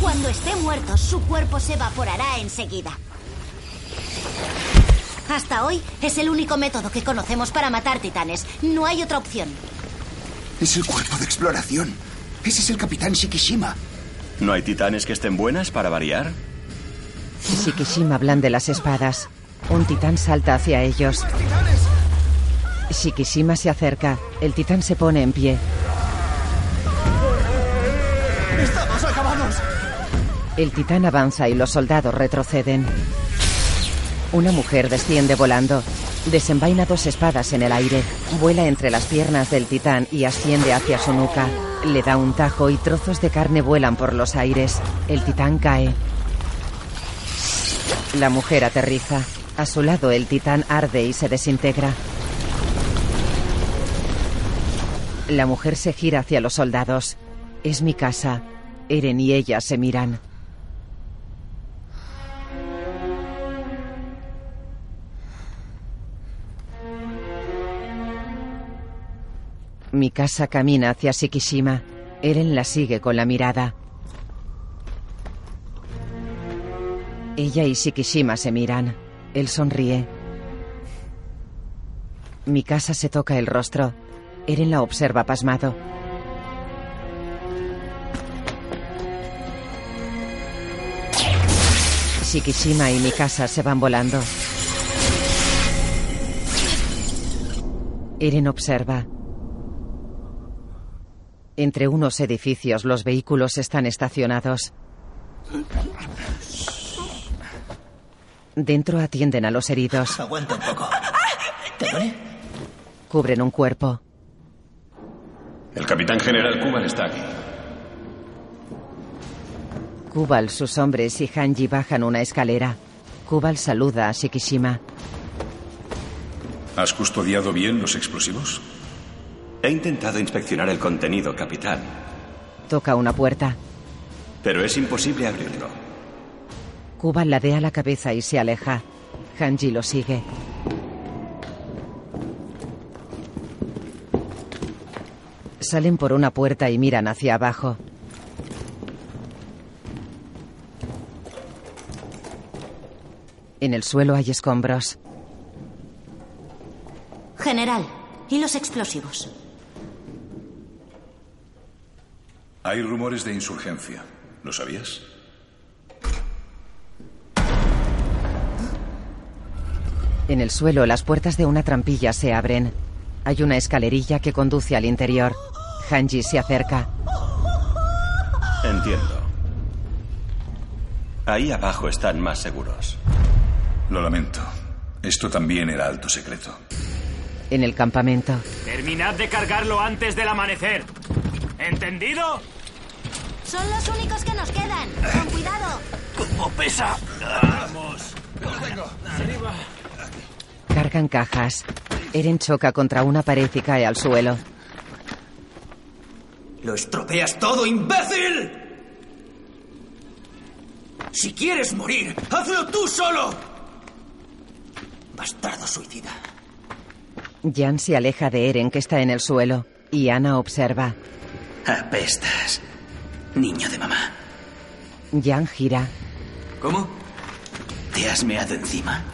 Cuando esté muerto, su cuerpo se evaporará enseguida. Hasta hoy es el único método que conocemos para matar titanes. No hay otra opción. Es el cuerpo de exploración. Ese es el capitán Shikishima. ¿No hay titanes que estén buenas para variar? Shikishima blande las espadas. Un titán salta hacia ellos. Shikishima se acerca. El titán se pone en pie. ¡Estamos acabados! El titán avanza y los soldados retroceden. Una mujer desciende volando. Desenvaina dos espadas en el aire. Vuela entre las piernas del titán y asciende hacia su nuca. Le da un tajo y trozos de carne vuelan por los aires. El titán cae. La mujer aterriza. A su lado el titán arde y se desintegra. La mujer se gira hacia los soldados. Es mi casa. Eren y ella se miran. Mi casa camina hacia Shikishima. Eren la sigue con la mirada. Ella y Shikishima se miran. Él sonríe. Mi casa se toca el rostro. Eren la observa pasmado. Shikishima y mi casa se van volando. Eren observa. Entre unos edificios los vehículos están estacionados. Dentro atienden a los heridos. Aguanta un poco. ¿Te duele? Cubren un cuerpo. El capitán general Kuban está aquí. Kubal, sus hombres y Hanji bajan una escalera. Kubal saluda a Shikishima. ¿Has custodiado bien los explosivos? He intentado inspeccionar el contenido, capitán, Toca una puerta. pero es imposible abrirlo. Kubal ladea la cabeza y se aleja. Hanji lo sigue. Salen por una puerta y miran hacia abajo. En el suelo hay escombros. General, ¿y los explosivos? Hay rumores de insurgencia. ¿Lo sabías? En el suelo las puertas de una trampilla se abren. Hay una escalerilla que conduce al interior. Hanji se acerca. Entiendo. Ahí abajo están más seguros. Lo lamento. Esto también era alto secreto. En el campamento, Terminad de cargarlo antes del amanecer. ¿Entendido? Son los únicos que nos quedan. Con cuidado. ¡Cómo pesa! ¡Vamos! Lo tengo. Arriba. cargan cajas. Eren choca contra una pared y cae al suelo. Lo estropeas todo, imbécil. Si quieres morir, hazlo tú solo. Bastardo suicida. Jan se aleja de Eren que está en el suelo y Ana observa. Apestas. Niño de mamá. Jan gira. ¿Cómo? Te has meado encima.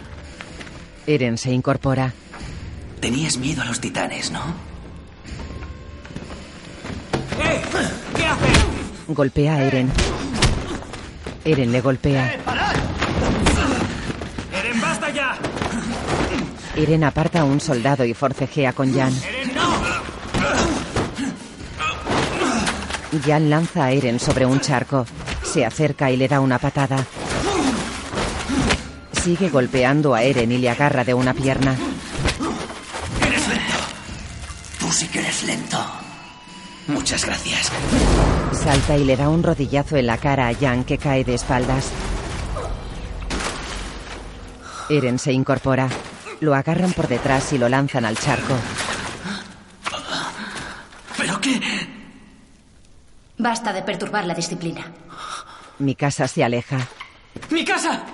Eren se incorpora. Tenías miedo a los titanes, ¿no? ¡Eh! ¿Qué haces? Golpea a Eren. Eren le golpea. ¡Eren, basta ya! Eren aparta a un soldado y forcejea con Jan. ¡Eren, Jan lanza a Eren sobre un charco. Se acerca y le da una patada. Sigue golpeando a Eren y le agarra de una pierna. Eres lento. Tú sí que eres lento. Muchas gracias. Salta y le da un rodillazo en la cara a Jan que cae de espaldas. Eren se incorpora. Lo agarran por detrás y lo lanzan al charco. ¿Pero qué? Basta de perturbar la disciplina. Mi casa se aleja. ¡Mi casa!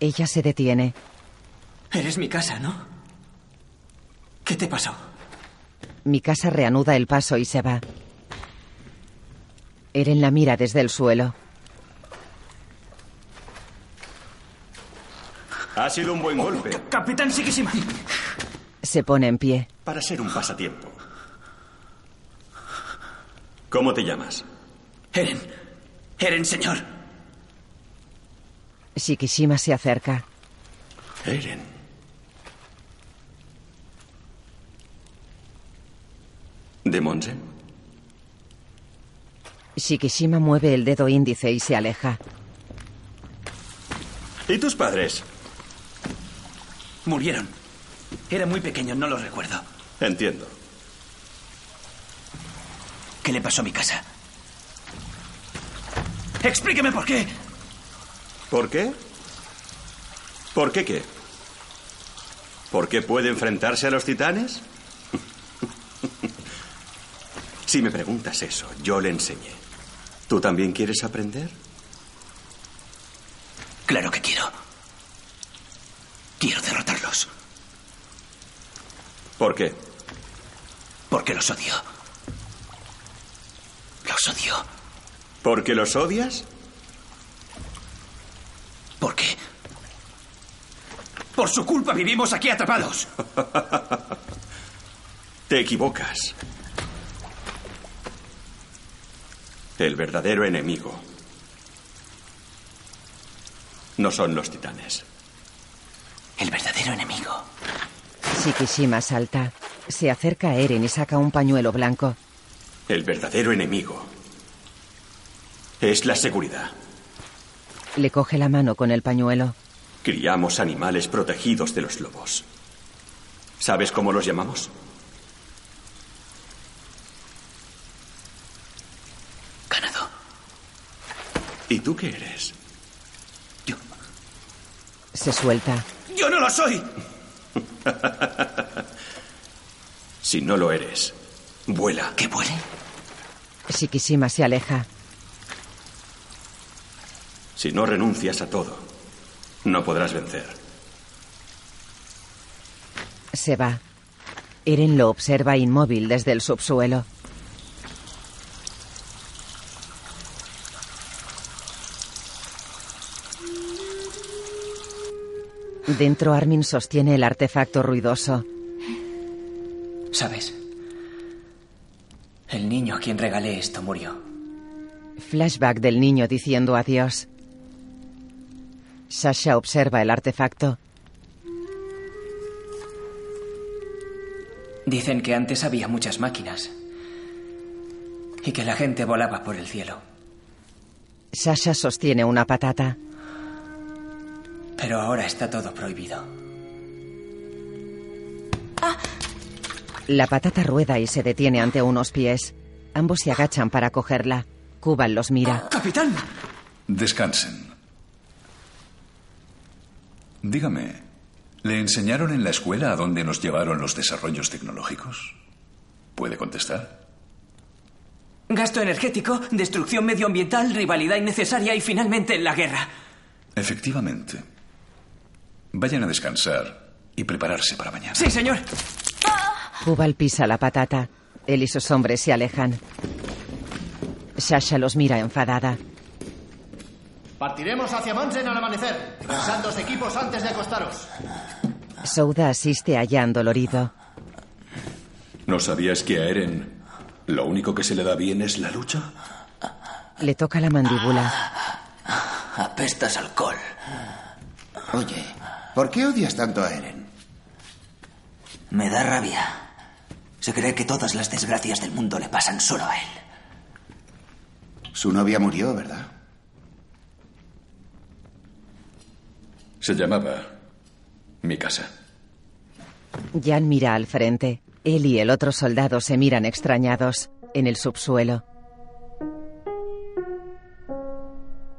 Ella se detiene. Eres mi casa, ¿no? ¿Qué te pasó? Mi casa reanuda el paso y se va. Eren la mira desde el suelo. Ha sido un buen golpe. Capitán Shikishima. Se pone en pie. Para ser un pasatiempo. ¿Cómo te llamas? Eren. Eren, señor. Shikishima se acerca. Eren. ¿De Monsen? Shikishima mueve el dedo índice y se aleja. ¿Y tus padres? Murieron. Era muy pequeño, no lo recuerdo. Entiendo. ¿Qué le pasó a mi casa? Explíqueme por qué. ¿Por qué? ¿Por qué qué? ¿Por qué puede enfrentarse a los titanes? si me preguntas eso, yo le enseñé. ¿Tú también quieres aprender? Claro que quiero. Quiero derrotarlos. ¿Por qué? Porque los odio. Los odio. ¿Porque los odias? ¿Por qué? Por su culpa vivimos aquí atrapados. Te equivocas. El verdadero enemigo no son los titanes. El verdadero enemigo. Shikishima salta. Se acerca a Eren y saca un pañuelo blanco. El verdadero enemigo es la seguridad. Le coge la mano con el pañuelo. Criamos animales protegidos de los lobos. ¿Sabes cómo los llamamos? Ganado. ¿Y tú qué eres? Se suelta. ¡Yo no lo soy! Si no lo eres, Vuela. ¿Que vuele? Shikishima se aleja. Si no renuncias a todo, no podrás vencer. Se va. Eren lo observa inmóvil desde el subsuelo. Dentro Armin sostiene el artefacto ruidoso. ¿Sabes? El niño a quien regalé esto murió. Flashback del niño diciendo adiós. Sasha observa el artefacto. Dicen que antes había muchas máquinas. Y que la gente volaba por el cielo. Sasha sostiene una patata. Pero ahora está todo prohibido. La patata rueda y se detiene ante unos pies. Ambos se agachan para cogerla. Kuban los mira. ¡Capitán! Descansen. Dígame, ¿le enseñaron en la escuela a dónde nos llevaron los desarrollos tecnológicos? ¿Puede contestar? Gasto energético, destrucción medioambiental, rivalidad innecesaria y finalmente la guerra. Efectivamente. Vayan a descansar y prepararse para mañana. Sí, señor. Kubal pisa la patata. Él y sus hombres se alejan. Sasha los mira enfadada. Partiremos hacia Mansen al amanecer. Pensad dos equipos antes de acostaros. Souda asiste a Jan dolorido. ¿No sabías que a Eren lo único que se le da bien es la lucha? Le toca la mandíbula. Apestas alcohol. Oye, ¿por qué odias tanto a Eren? Me da rabia. Se cree que todas las desgracias del mundo le pasan solo a él. Su novia murió, ¿verdad? Se llamaba mi casa. Jan mira al frente. Él y el otro soldado se miran extrañados en el subsuelo.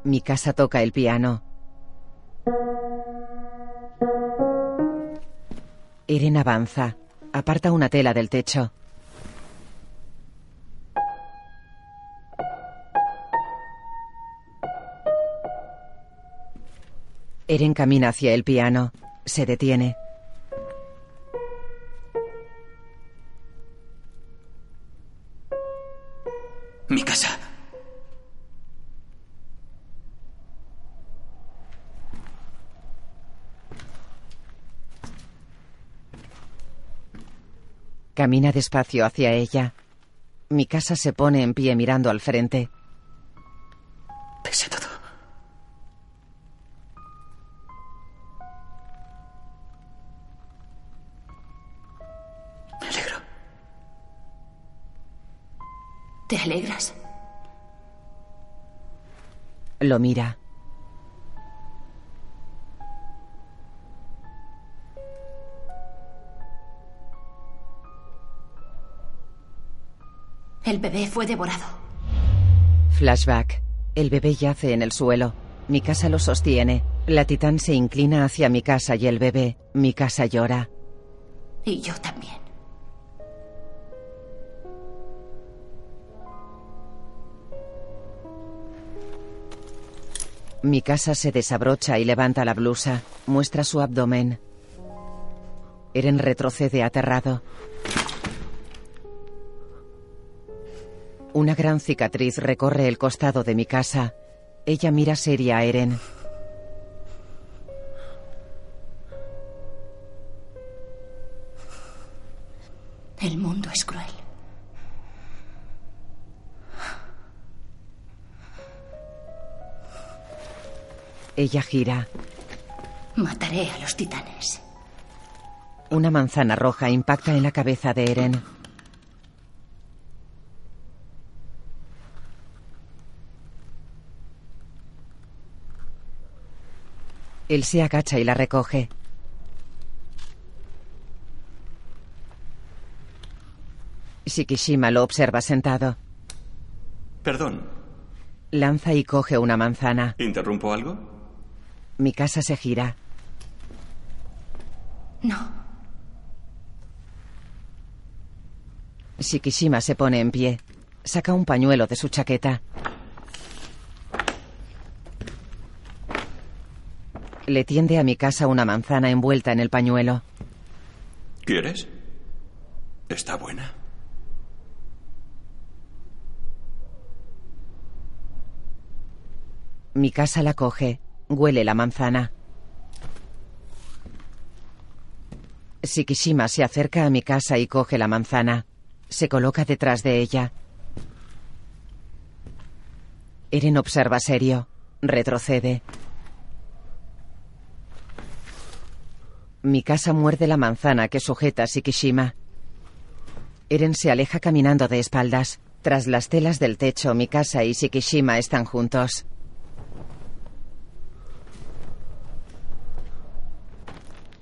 Mi casa toca el piano. Eren avanza. Aparta una tela del techo. Eren camina hacia el piano. Se detiene. Mi casa. Camina despacio hacia ella. Mi casa se pone en pie mirando al frente. Pese todo. Me alegro. ¿Te alegras? Lo mira. El bebé fue devorado. Flashback. El bebé yace en el suelo. Mi casa lo sostiene. La titán se inclina hacia mi casa y el bebé. Mi casa llora. Y yo también. Mi casa se desabrocha y levanta la blusa. Muestra su abdomen. Eren retrocede aterrado. Una gran cicatriz recorre el costado de mi casa. Ella mira seria a Eren. El mundo es cruel. Ella gira. Mataré a los titanes. Una manzana roja impacta en la cabeza de Eren. Él se agacha y la recoge. Shikishima lo observa sentado. Perdón, Lanza y coge una manzana. ¿interrumpo algo? Mi casa se gira. No. Shikishima se pone en pie. Saca un pañuelo de su chaqueta. Le tiende a mi casa una manzana envuelta en el pañuelo. ¿Quieres? Está buena. Mi casa la coge. Huele la manzana. Shikishima se acerca a mi casa y coge la manzana. Se coloca detrás de ella. Eren observa serio. Retrocede. Mi casa muerde la manzana que sujeta a Shikishima. Eren se aleja caminando de espaldas. Tras las telas del techo, mi casa y Shikishima están juntos.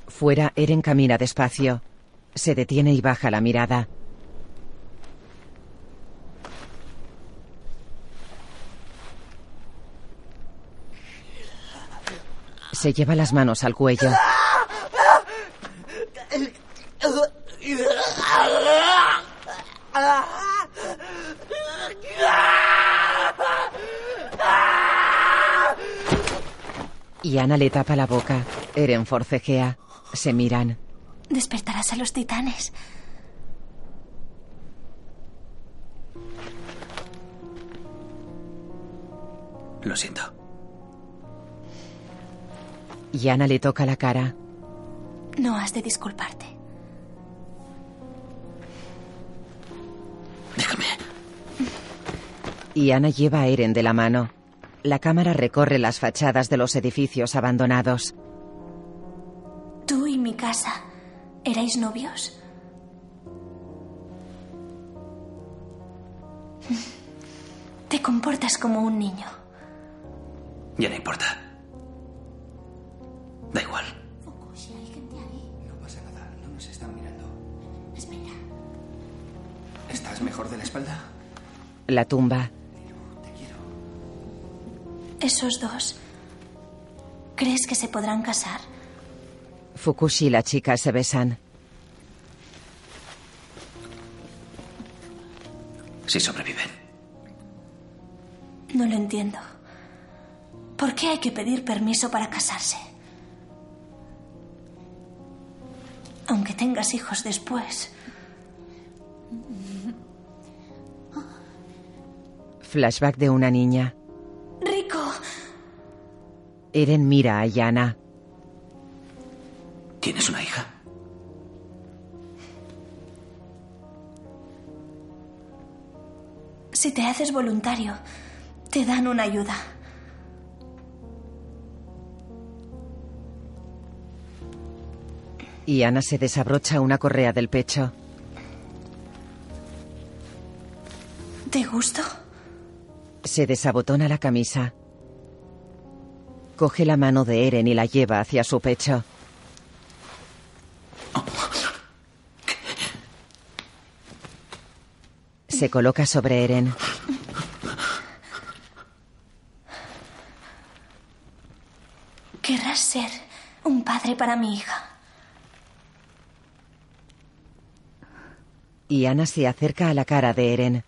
Fuera, Eren camina despacio. Se detiene y baja la mirada. Se lleva las manos al cuello. Y Ana le tapa la boca. Eren forcejea. Se miran. Despertarás a los titanes. Lo siento. Y Ana le toca la cara. No has de disculparte. Y Ana lleva a Eren de la mano. La cámara recorre las fachadas de los edificios abandonados. Tú y mi casa. ¿Erais novios? Te comportas como un niño. Ya no importa. Da igual. No pasa nada, no nos están mirando. Espera. ¿Estás mejor de la espalda? La tumba. Esos dos. ¿Crees que se podrán casar? Fukushi y la chica se besan. Si sobreviven. No lo entiendo. ¿Por qué hay que pedir permiso para casarse? Aunque tengas hijos después. Flashback de una niña. Rico. Eren mira a Yana. ¿Tienes una hija? Si te haces voluntario, te dan una ayuda. Y Ana se desabrocha una correa del pecho. ¿Te gusto? Se desabotona la camisa. Coge la mano de Eren y la lleva hacia su pecho. Se coloca sobre Eren. Querrás ser un padre para mi hija. Y Ana se acerca a la cara de Eren.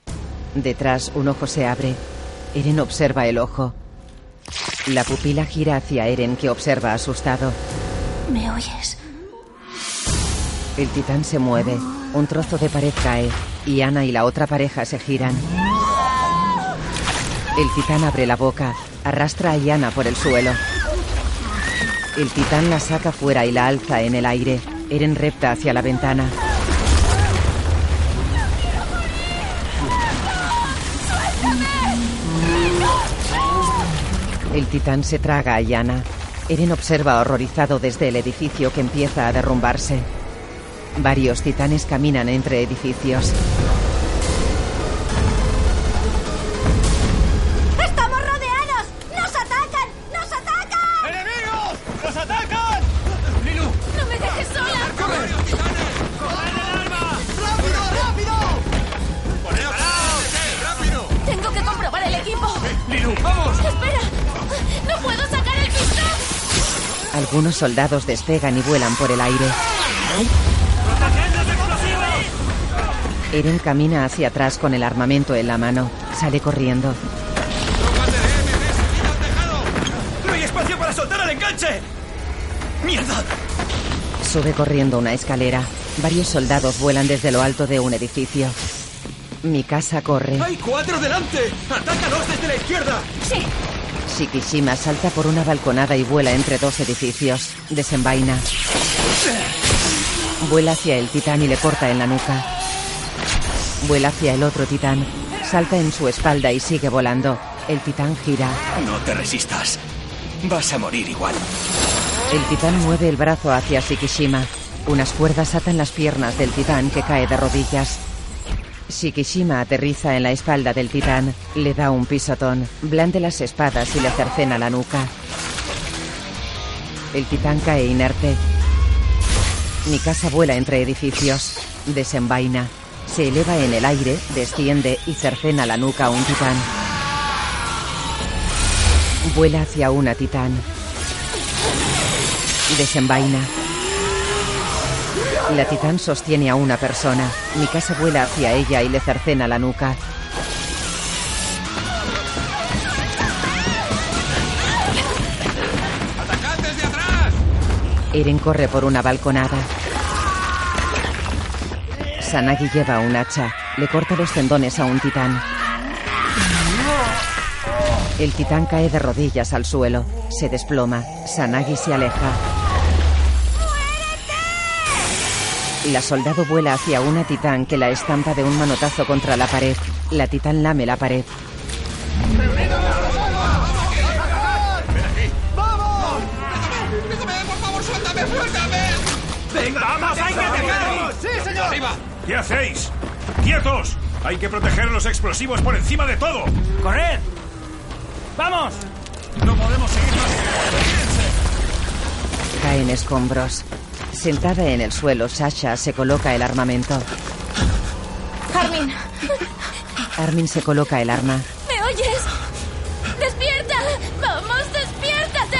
Detrás, un ojo se abre. Eren observa el ojo. La pupila gira hacia Eren, que observa asustado. ¿Me oyes? El titán se mueve. Un trozo de pared cae. Y Ana y la otra pareja se giran. El titán abre la boca. Arrastra a Yana por el suelo. El titán la saca fuera y la alza en el aire. Eren repta hacia la ventana. El titán se traga a Yana. Eren observa horrorizado desde el edificio que empieza a derrumbarse. Varios titanes caminan entre edificios. Soldados despegan y vuelan por el aire. Eren camina hacia atrás con el armamento en la mano. Sale corriendo. ¡No hay espacio para soltar el enganche! ¡Mierda! Sube corriendo una escalera. Varios soldados vuelan desde lo alto de un edificio. Mi casa corre. ¡Hay cuatro delante! ¡Atácalos desde la izquierda! Sí. Shikishima salta por una balconada y vuela entre dos edificios. Desenvaina. Vuela hacia el titán y le corta en la nuca. Vuela hacia el otro titán. Salta en su espalda y sigue volando. El titán gira. No te resistas. Vas a morir igual. El titán mueve el brazo hacia Shikishima. Unas cuerdas atan las piernas del titán que cae de rodillas. Shikishima aterriza en la espalda del titán, le da un pisotón, blande las espadas y le cercena la nuca. El titán cae inerte. Mi casa vuela entre edificios. Desenvaina. Se eleva en el aire, desciende y cercena la nuca a un titán. Vuela hacia una titán. Desenvaina. La titán sostiene a una persona. Mi casa vuela hacia ella y le cercena la nuca. ¡Atacad desde atrás! Eren corre por una balconada. Sanagi lleva un hacha. Le corta los tendones a un titán. El titán cae de rodillas al suelo. Se desploma. Sanagi se aleja. La soldado vuela hacia una titán que la estampa de un manotazo contra la pared. La titán lame la pared. ¡Vamos! ¡Déjame, por favor, suéltame, suéltame! ¡Venga, vamos, hay que! ¡Sí, señor! ¡Arriba! ¿Qué hacéis? ¡Quietos! Hay que proteger los explosivos por encima de todo. ¡Corred! ¡Vamos! No podemos seguir más. Caen escombros. Sentada en el suelo, Sasha se coloca el armamento. Armin, Armin se coloca el arma. ¿me oyes? ¡Despierta! ¡Vamos, despiértate!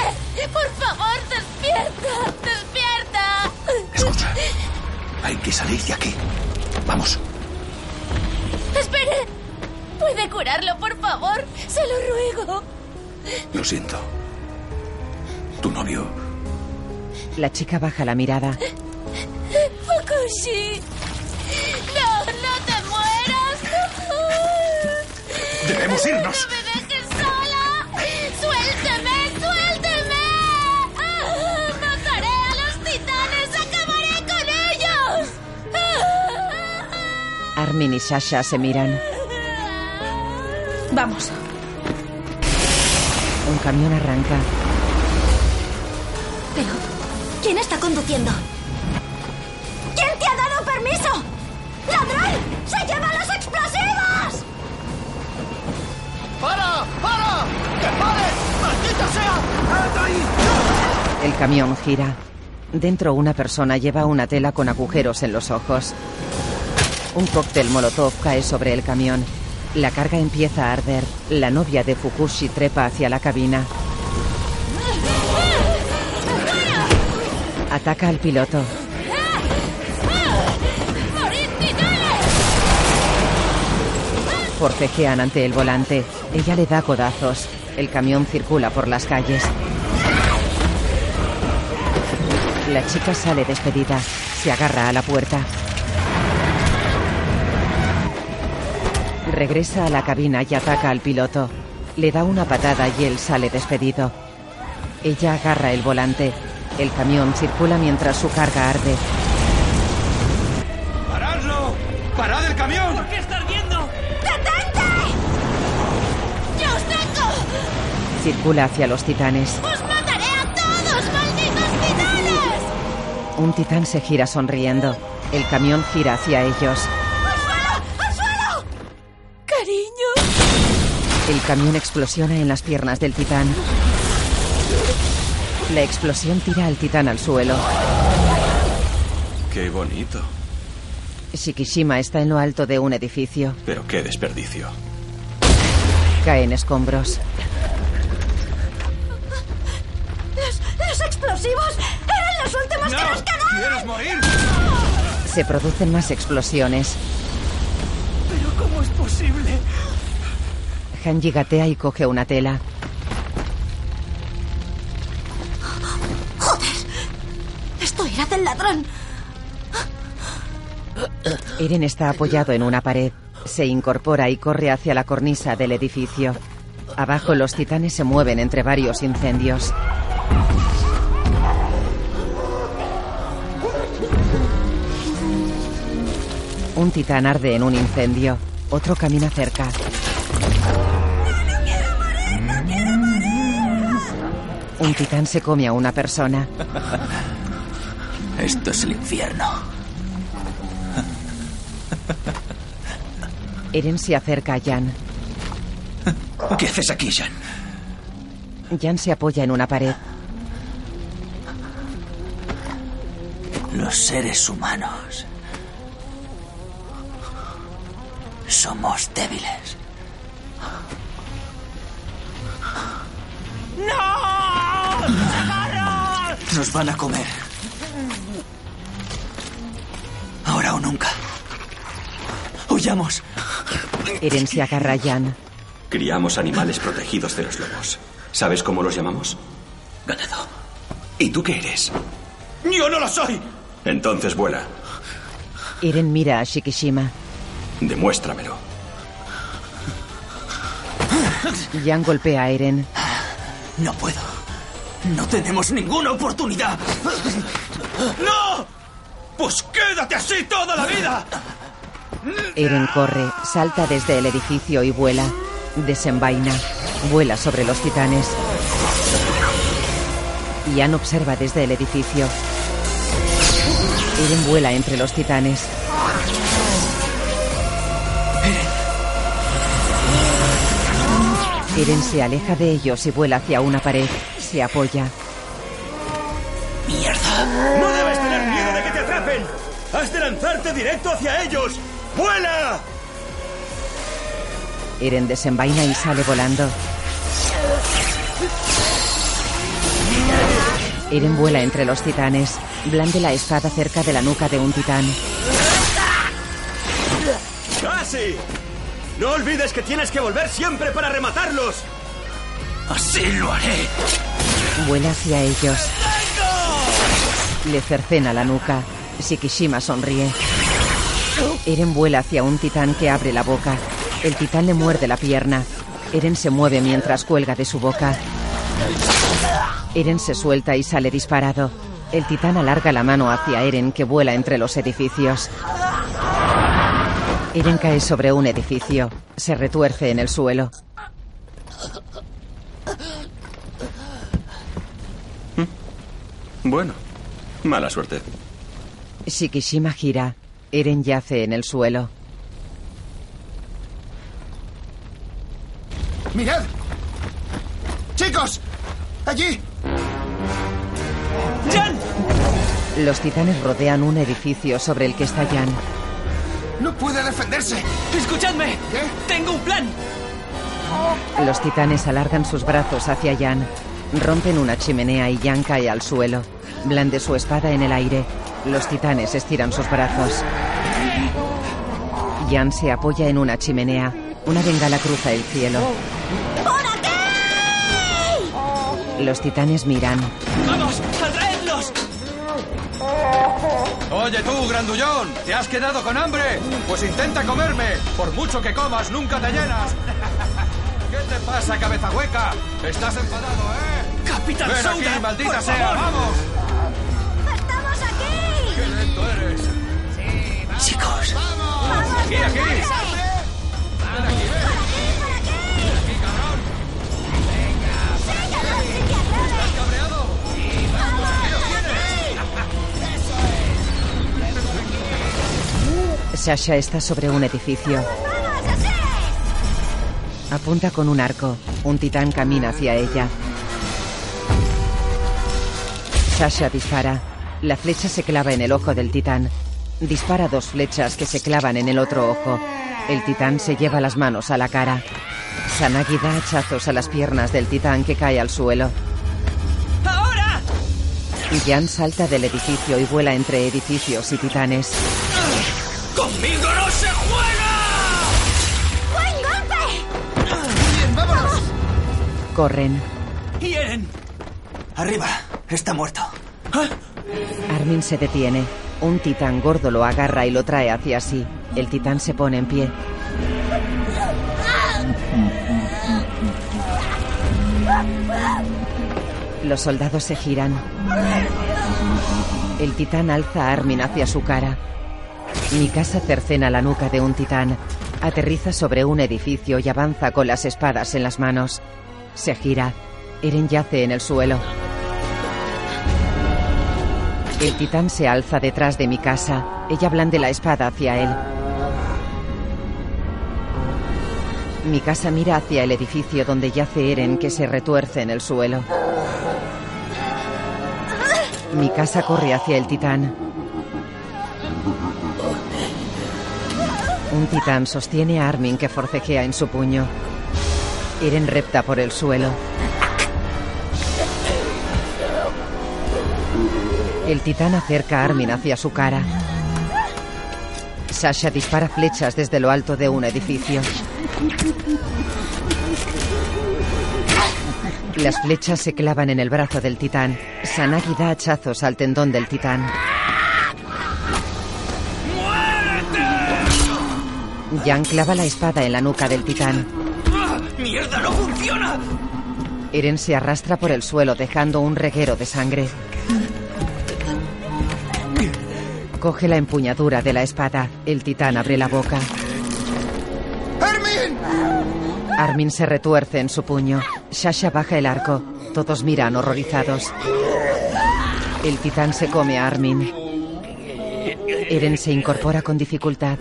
¡Por favor, despierta! ¡Despierta! Escucha. Hay que salir de aquí. Vamos. ¡Espere! ¿Puede curarlo, por favor? Se lo ruego. Lo siento. Tu novio. La chica baja la mirada. Fukushi. No, no te mueras. Debemos irnos. No me dejes sola. Suélteme, suélteme. Ah, Mataré a los titanes. Acabaré con ellos. Armin y Sasha se miran. Vamos. Un camión arranca. Pero, ¿quién está conduciendo? ¿Quién te ha dado permiso? ¡Ladrón! ¡Se llevan los explosivos! ¡Para! ¡Para! ¡Que pare! ¡Maldita sea! El camión gira. Dentro una persona lleva una tela con agujeros en los ojos. Un cóctel molotov cae sobre el camión. La carga empieza a arder. La novia de Fukushi trepa hacia la cabina. Ataca al piloto. Forcejean ante el volante. Ella le da codazos. El camión circula por las calles. La chica sale despedida. Se agarra a la puerta. Regresa a la cabina y ataca al piloto. Le da una patada y él sale despedido. Ella agarra el volante. El camión circula mientras su carga arde. ¡Paradlo! ¡Parad el camión! ¿Por qué está ardiendo? ¡Detente! ¡Yo os tengo! Circula hacia los titanes. ¡Os mataré a todos, malditos titanes! Un titán se gira sonriendo. El camión gira hacia ellos. ¡Al suelo! ¡Al suelo! ¡Cariño! El camión explosiona en las piernas del titán. La explosión tira al titán al suelo. Qué bonito. Shikishima está en lo alto de un edificio. Pero qué desperdicio. Caen escombros. ¡Los, los explosivos eran los últimos que nos quedaban! ¿Quieres morir? Se producen más explosiones. ¿Pero cómo es posible? Hanji gatea y coge una tela. Eren está apoyado en una pared. Se incorpora y corre hacia la cornisa del edificio. Abajo los titanes se mueven entre varios incendios. Un titán arde en un incendio. Otro camina cerca. Un titán se come a una persona. Esto es el infierno. Eren se acerca a Jan. ¿Qué haces aquí, Jan? Jan se apoya en una pared. Los seres humanos somos débiles. ¡No! Nos van a comer. Nunca. Huyamos. Eren se agarra a Jan. Criamos animales protegidos de los lobos. ¿Sabes cómo los llamamos? Ganado. ¿Y tú qué eres? ¡Yo no lo soy! Entonces vuela. Eren mira a Shikishima. Demuéstramelo. Jan golpea a Eren. No puedo. No tenemos ninguna oportunidad. ¡No! ¡Pues quédate así toda la vida! Eren corre, salta desde el edificio y vuela. Desenvaina. Vuela sobre los titanes. Jan observa desde el edificio. Eren vuela entre los titanes. Eren se aleja de ellos y vuela hacia una pared. Se apoya. ¡Mierda! ¡Has de lanzarte directo hacia ellos! ¡Vuela! Eren desenvaina y sale volando. Eren vuela entre los titanes. Blande la espada cerca de la nuca de un titán. ¡Casi! ¡No olvides que tienes que volver siempre para rematarlos! ¡Así lo haré! Vuela hacia ellos. Le cercena la nuca. Shikishima sonríe. Eren vuela hacia un titán que abre la boca. El titán le muerde la pierna. Eren se mueve mientras cuelga de su boca. Eren se suelta y sale disparado. El titán alarga la mano hacia Eren que vuela entre los edificios. Eren cae sobre un edificio. Se retuerce en el suelo. Bueno, mala suerte. Shikishima gira. Eren yace en el suelo. ¡Mirad! ¡Chicos! ¡Allí! ¡Jan! Los titanes rodean un edificio sobre el que está Jan. ¡No puede defenderse! ¡Escuchadme! ¿Qué? ¡Tengo un plan! Los titanes alargan sus brazos hacia Jan. Rompen una chimenea y Jan cae al suelo. Blande su espada en el aire. Los titanes estiran sus brazos. Jan se apoya en una chimenea. Una bengala cruza el cielo. ¡Por aquí! Los titanes miran. ¡Vamos! ¡Atraedlos! Oye tú, grandullón, ¿te has quedado con hambre? Pues intenta comerme. Por mucho que comas, nunca te llenas. ¿Qué te pasa, cabeza hueca? Estás enfadado, ¿eh? ¡Capitán Ven aquí, maldita por sea, favor! vamos. Chicos, Aquí, aquí. Ven aquí, ven. Aquí, cabrón. ¿Estás cabreado? Aquí los tienes. Sasha está sobre un edificio. Apunta con un arco. Un titán camina hacia ella. Sasha dispara. La flecha se clava en el ojo del titán. Dispara dos flechas que se clavan en el otro ojo. El titán se lleva las manos a la cara. Sanagi da hachazos a las piernas del titán que cae al suelo. ¡Ahora! Jan salta del edificio y vuela entre edificios y titanes. ¡Conmigo no se juega! ¡Buen golpe! ¡Bien, vámonos! Corren. ¡Y Eren! arriba. Está muerto. Armin se detiene. Un titán gordo lo agarra y lo trae hacia sí. El titán se pone en pie. Los soldados se giran. El titán alza a Armin hacia su cara. Mi casa cercena la nuca de un titán. Aterriza sobre un edificio y avanza con las espadas en las manos. Se gira. Eren yace en el suelo. El titán se alza detrás de mi casa. Ella blande la espada hacia él. Mi casa mira hacia el edificio donde yace Eren que se retuerce en el suelo. Mi casa corre hacia el titán. Un titán sostiene a Armin que forcejea en su puño. Eren repta por el suelo. El titán acerca a Armin hacia su cara. Sasha dispara flechas desde lo alto de un edificio. Las flechas se clavan en el brazo del titán. Sanagi da hachazos al tendón del titán. Jan clava la espada en la nuca del titán. ¡Mierda, no funciona! Eren se arrastra por el suelo dejando un reguero de sangre. Coge la empuñadura de la espada. El titán abre la boca. ¡Armin! Armin se retuerce en su puño. Sasha baja el arco. Todos miran horrorizados. El titán se come a Armin. Eren se incorpora con dificultad.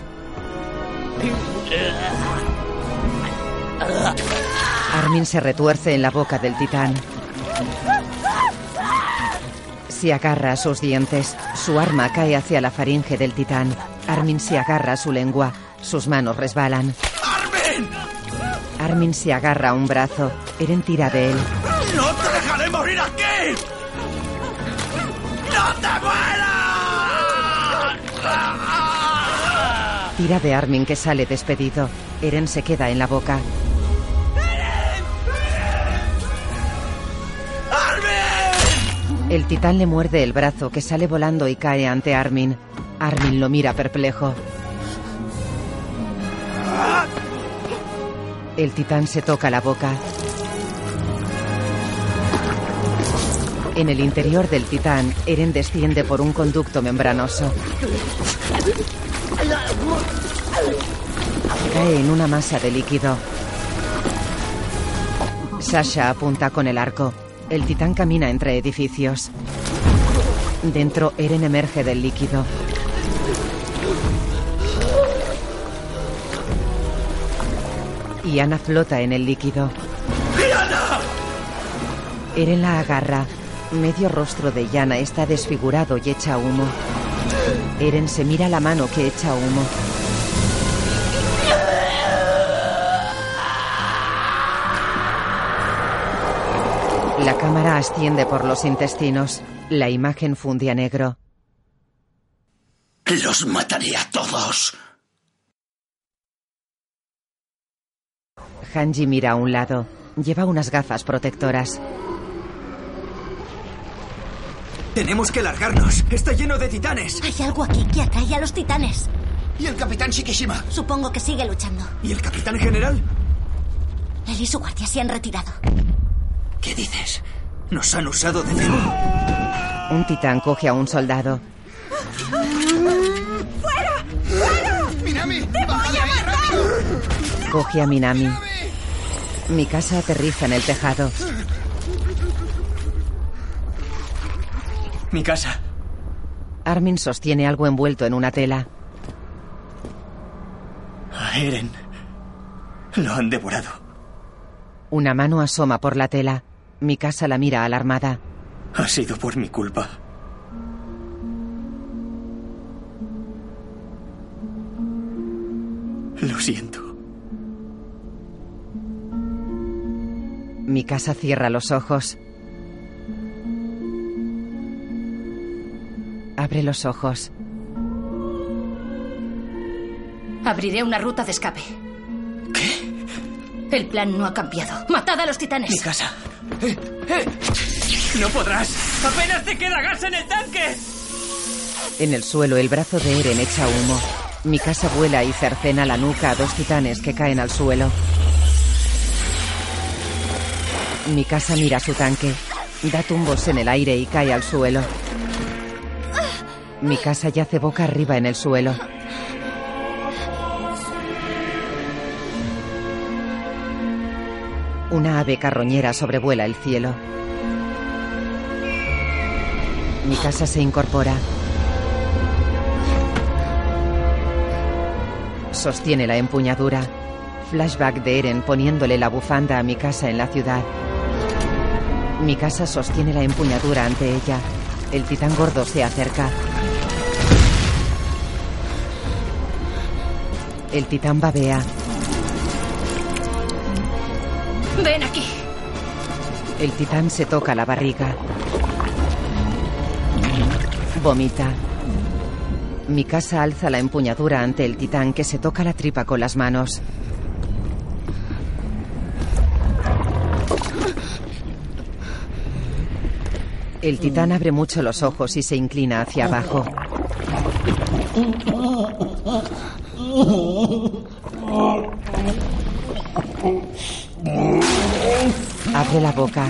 Armin se retuerce en la boca del titán. Se agarra a sus dientes. Su arma cae hacia la faringe del titán. Armin se agarra a su lengua. Sus manos resbalan. ¡Armin! Armin se agarra a un brazo. Eren tira de él. ¡No te dejaré morir aquí! ¡No te mueras! Tira de Armin que sale despedido. Eren se queda en la boca. El titán le muerde el brazo que sale volando y cae ante Armin. Armin lo mira perplejo. El titán se toca la boca. En el interior del titán, Eren desciende por un conducto membranoso. Cae en una masa de líquido. Sasha apunta con el arco. El titán camina entre edificios. Dentro, Eren emerge del líquido. Y Ana flota en el líquido. Eren la agarra. Medio rostro de Yana está desfigurado y echa humo. Eren se mira la mano que echa humo. Cámara asciende por los intestinos. La imagen funde a negro. Los mataré a todos. Hanji mira a un lado. Lleva unas gafas protectoras. Tenemos que largarnos. Está lleno de titanes. Hay algo aquí que atrae a los titanes. ¿Y el capitán Shikishima? Supongo que sigue luchando. ¿Y el capitán general? Él y su guardia se han retirado. ¿Qué dices? Nos han usado de cebo. Un titán coge a un soldado. ¡Fuera! ¡Fuera! ¡Minami! ¡Te voy a matar! Coge a Minami. Mi casa aterriza en el tejado. Mi casa. Armin sostiene algo envuelto en una tela. A Eren. Lo han devorado. Una mano asoma por la tela. Mi casa la mira alarmada. Ha sido por mi culpa. Lo siento. Mi casa cierra los ojos. Abre los ojos. Abriré una ruta de escape. ¿Qué? El plan no ha cambiado. ¡Matad a los titanes! Mi casa. ¡Eh, eh! ¡No podrás! ¡Apenas te queda gas en el tanque! En el suelo, el brazo de Eren echa humo. Mi casa vuela y cercena la nuca a dos titanes que caen al suelo. Mi casa mira su tanque. Da tumbos en el aire y cae al suelo. Mi casa yace boca arriba en el suelo. Una ave carroñera sobrevuela el cielo. Mi casa se incorpora. Sostiene la empuñadura. Flashback de Eren poniéndole la bufanda a mi casa en la ciudad. Mi casa sostiene la empuñadura ante ella. El titán gordo se acerca. El titán babea. Ven aquí. El titán se toca la barriga. Vomita. Mi casa alza la empuñadura ante el titán que se toca la tripa con las manos. El titán abre mucho los ojos y se inclina hacia abajo. La boca.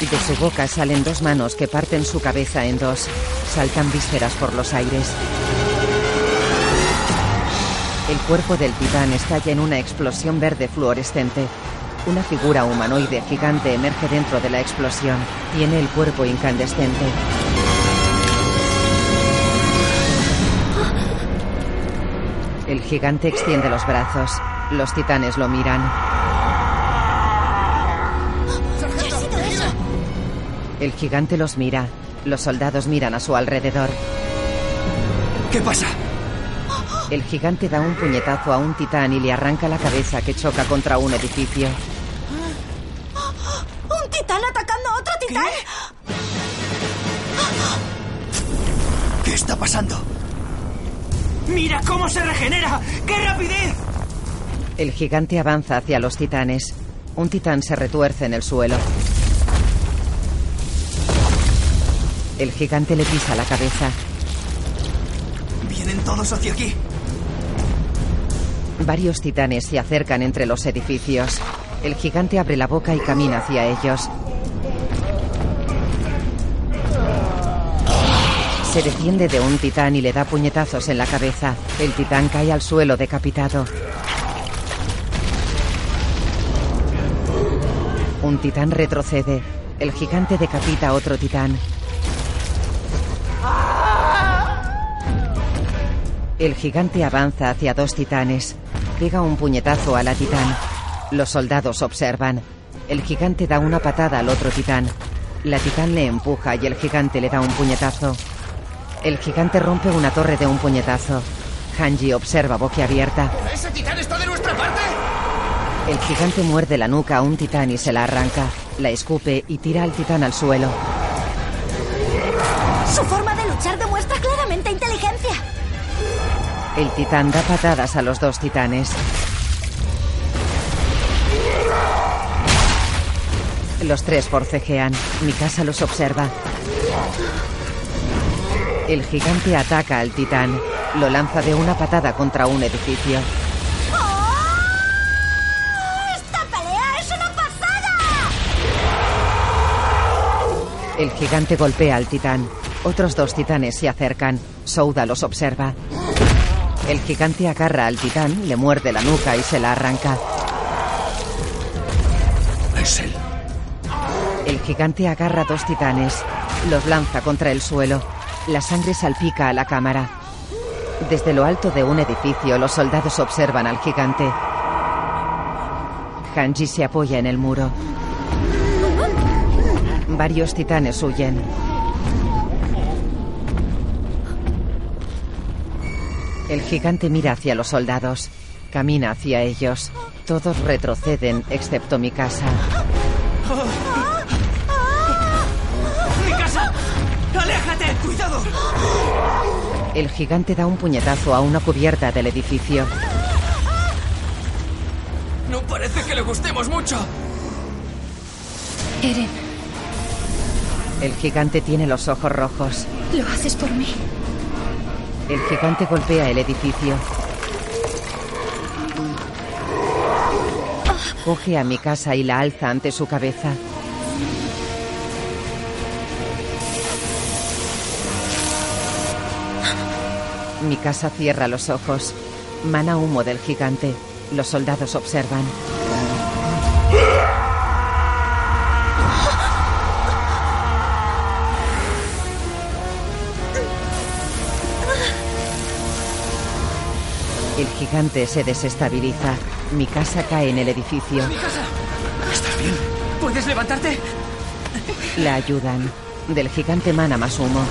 De su boca salen dos manos que parten su cabeza en dos. Saltan vísceras por los aires. El cuerpo del titán estalla en una explosión verde fluorescente. Una figura humanoide gigante emerge dentro de la explosión. Tiene el cuerpo incandescente. El gigante extiende los brazos. Los titanes lo miran. ¿Qué ha sido eso? El gigante los mira. Los soldados miran a su alrededor. ¿Qué pasa? El gigante da un puñetazo a un titán y le arranca la cabeza que choca contra un edificio. ¿Un titán atacando a otro titán? ¿Qué está pasando? ¡Mira cómo se regenera! ¡Qué rapidez! El gigante avanza hacia los titanes. Un titán se retuerce en el suelo. El gigante le pisa la cabeza. Vienen todos hacia aquí. Varios titanes se acercan entre los edificios. El gigante abre la boca y camina hacia ellos. Se defiende de un titán y le da puñetazos en la cabeza. El titán cae al suelo decapitado. Un titán retrocede. El gigante decapita a otro titán. El gigante avanza hacia dos titanes. Pega un puñetazo a la titán. Los soldados observan. El gigante da una patada al otro titán. La titán le empuja y el gigante le da un puñetazo. El gigante rompe una torre de un puñetazo. Hanji observa boquiabierta. ¿Ese titán está de nuestra parte? El gigante muerde la nuca a un titán y se la arranca. La escupe y tira al titán al suelo. Su forma de luchar demuestra claramente inteligencia. El titán da patadas a los dos titanes. Los tres forcejean. Mi casa los observa. El gigante ataca al titán. Lo lanza de una patada contra un edificio. ¡Esta pelea es una pasada! El gigante golpea al titán. Otros dos titanes se acercan. Souda los observa. El gigante agarra al titán, le muerde la nuca y se la arranca. Es él. El gigante agarra dos titanes. Los lanza contra el suelo. La sangre salpica a la cámara. Desde lo alto de un edificio, los soldados observan al gigante. Hanji se apoya en el muro. Varios titanes huyen. El gigante mira hacia los soldados. Camina hacia ellos. Todos retroceden, excepto mi El gigante da un puñetazo a una cubierta del edificio. No parece que le gustemos mucho. Eren, El gigante tiene los ojos rojos. lo haces por mí. El gigante golpea el edificio. Coge a mi casa y la alza ante su cabeza. Mi casa cierra los ojos. Mana humo del gigante. Los soldados observan. El gigante se desestabiliza. Mi casa cae en el edificio. ¿Estás bien? ¿Puedes levantarte? La ayudan. Del gigante mana más humo.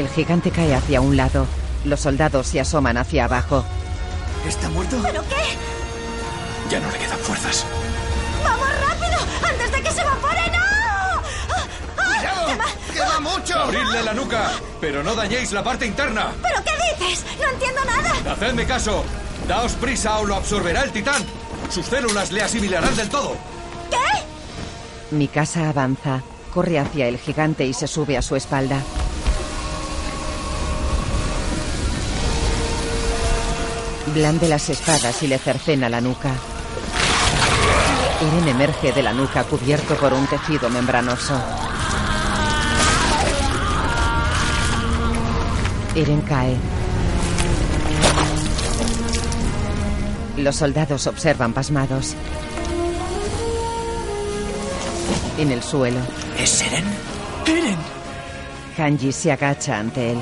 El gigante cae hacia un lado. Los soldados se asoman hacia abajo. ¿Está muerto? ¿Pero qué? Ya no le quedan fuerzas. ¡Vamos rápido! ¡Antes de que se evapore! ¡No! ¡Cuidado! ¡Quema mucho! ¡Abridle la nuca! Pero no dañéis la parte interna. ¿Pero qué dices? ¡No entiendo nada! Hacedme caso. Daos prisa o lo absorberá el titán. Sus células le asimilarán del todo. ¿Qué? Mi casa avanza. Corre hacia el gigante y se sube a su espalda. Blande las espadas y le cercena la nuca. Eren emerge de la nuca cubierto por un tejido membranoso. Eren cae. Los soldados observan pasmados. En el suelo, ¿Es Eren? ¡Eren! Hanji se agacha ante él.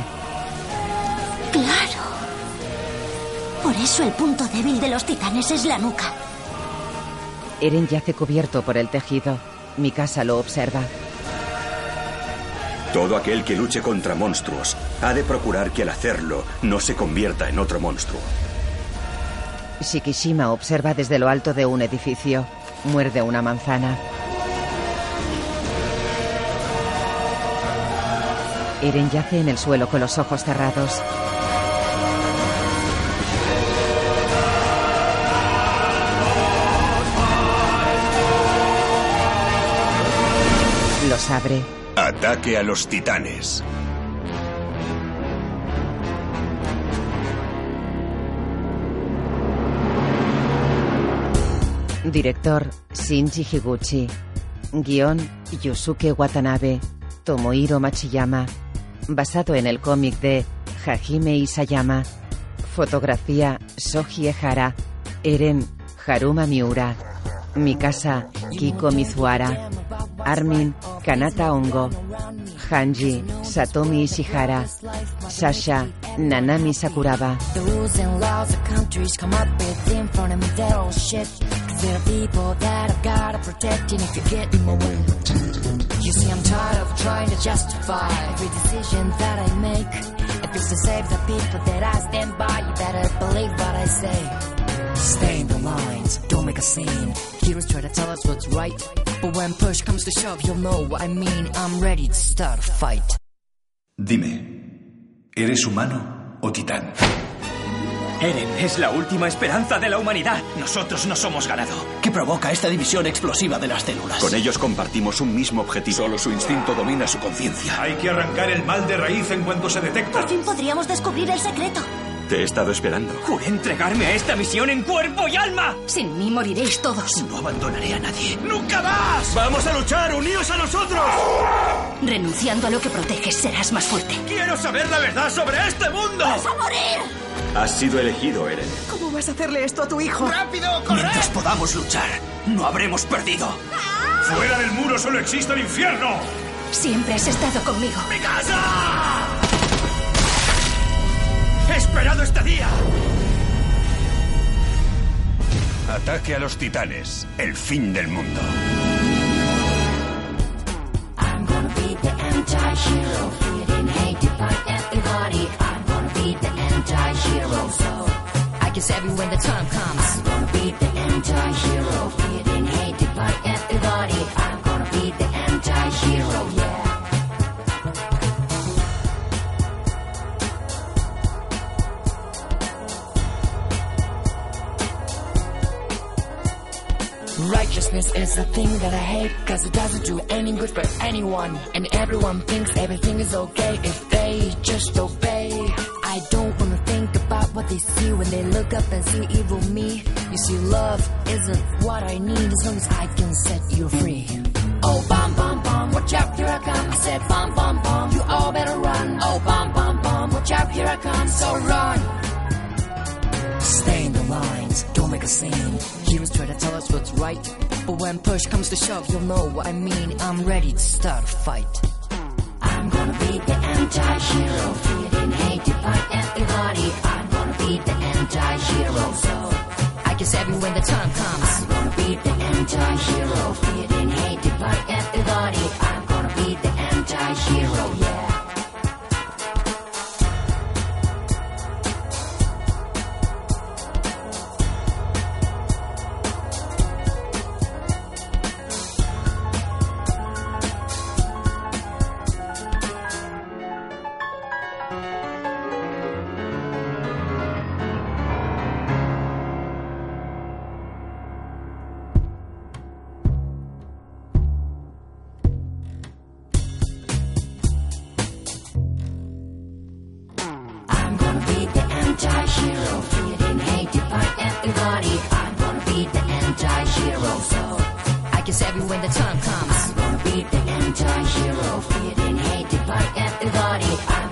Eso el punto débil de los titanes es la nuca. Eren yace cubierto por el tejido. Mi casa lo observa. Todo aquel que luche contra monstruos ha de procurar que al hacerlo no se convierta en otro monstruo. Shikishima observa desde lo alto de un edificio. Muerde una manzana. Eren yace en el suelo con los ojos cerrados. Ataque a los titanes. Director Shinji Higuchi. Guión Yusuke Watanabe. Tomohiro Machiyama. Basado en el cómic de Hajime Isayama. Fotografía Soji Ehara. Eren Haruma Miura. Mikasa Kiko Mizuara. Armin Kanata Ongo. Hanji Satomi Ishihara. Sasha Nanami Sakuraba. You see, I'm tired of trying to justify every decision that I make. If it's to save the people that I stand by, you better believe what I say. Stay in the lines, don't make a scene. Heroes try to tell us what's right, but when push comes to shove, you'll know what I mean. I'm ready to start a fight. Dime, ¿eres humano o titán? Eren es la última esperanza de la humanidad. Nosotros no somos ganado. ¿Qué provoca esta división explosiva de las células? Con ellos compartimos un mismo objetivo. Solo su instinto domina su conciencia. Hay que arrancar el mal de raíz en cuanto se detecta. Por fin podríamos descubrir el secreto. Te he estado esperando. Juré entregarme a esta misión en cuerpo y alma. Sin mí moriréis todos. No abandonaré a nadie. ¡Nunca más! ¡Vamos a luchar! ¡Uníos a nosotros! Renunciando a lo que proteges serás más fuerte. ¡Quiero saber la verdad sobre este mundo! ¡Vas a morir! Has sido elegido, Eren. ¿Cómo vas a hacerle esto a tu hijo? ¡Rápido, corred! Mientras podamos luchar, no habremos perdido. Fuera del muro solo existe el infierno. Siempre has estado conmigo. ¡Mi casa! ¡He esperado este día! Ataque a los titanes. El fin del mundo. I'm gonna be the anti-hero, feeling hated by everybody. I'm gonna be the anti-hero, so I can save you when the time comes. I'm gonna be the anti-hero, Righteousness is a thing that I hate Cause it doesn't do any good for anyone. And everyone thinks everything is okay If they just obey. I don't wanna think about what they see When they look up and see evil me. You see love isn't what I need As long as I can set you free. Oh bomb bomb bomb, watch out here I come. I said bomb bomb bomb, you all better run. Oh bomb bomb bomb, watch out, here I come, so run. Stay in the lines, don't make a scene. Heroes try to tell us what's right, but when push comes to shove, you'll know what I mean. I'm ready to start a fight. I'm gonna be the anti-hero, feeling hate, divide everybody. I'm gonna be the anti-hero, so I can save you when the time comes. I'm gonna be the anti-hero, feeling hate, divide everybody. I'm gonna be the anti-hero, go. I guess everywhere when the time comes, I'm gonna be the anti-hero, feared and hated by everybody. I'm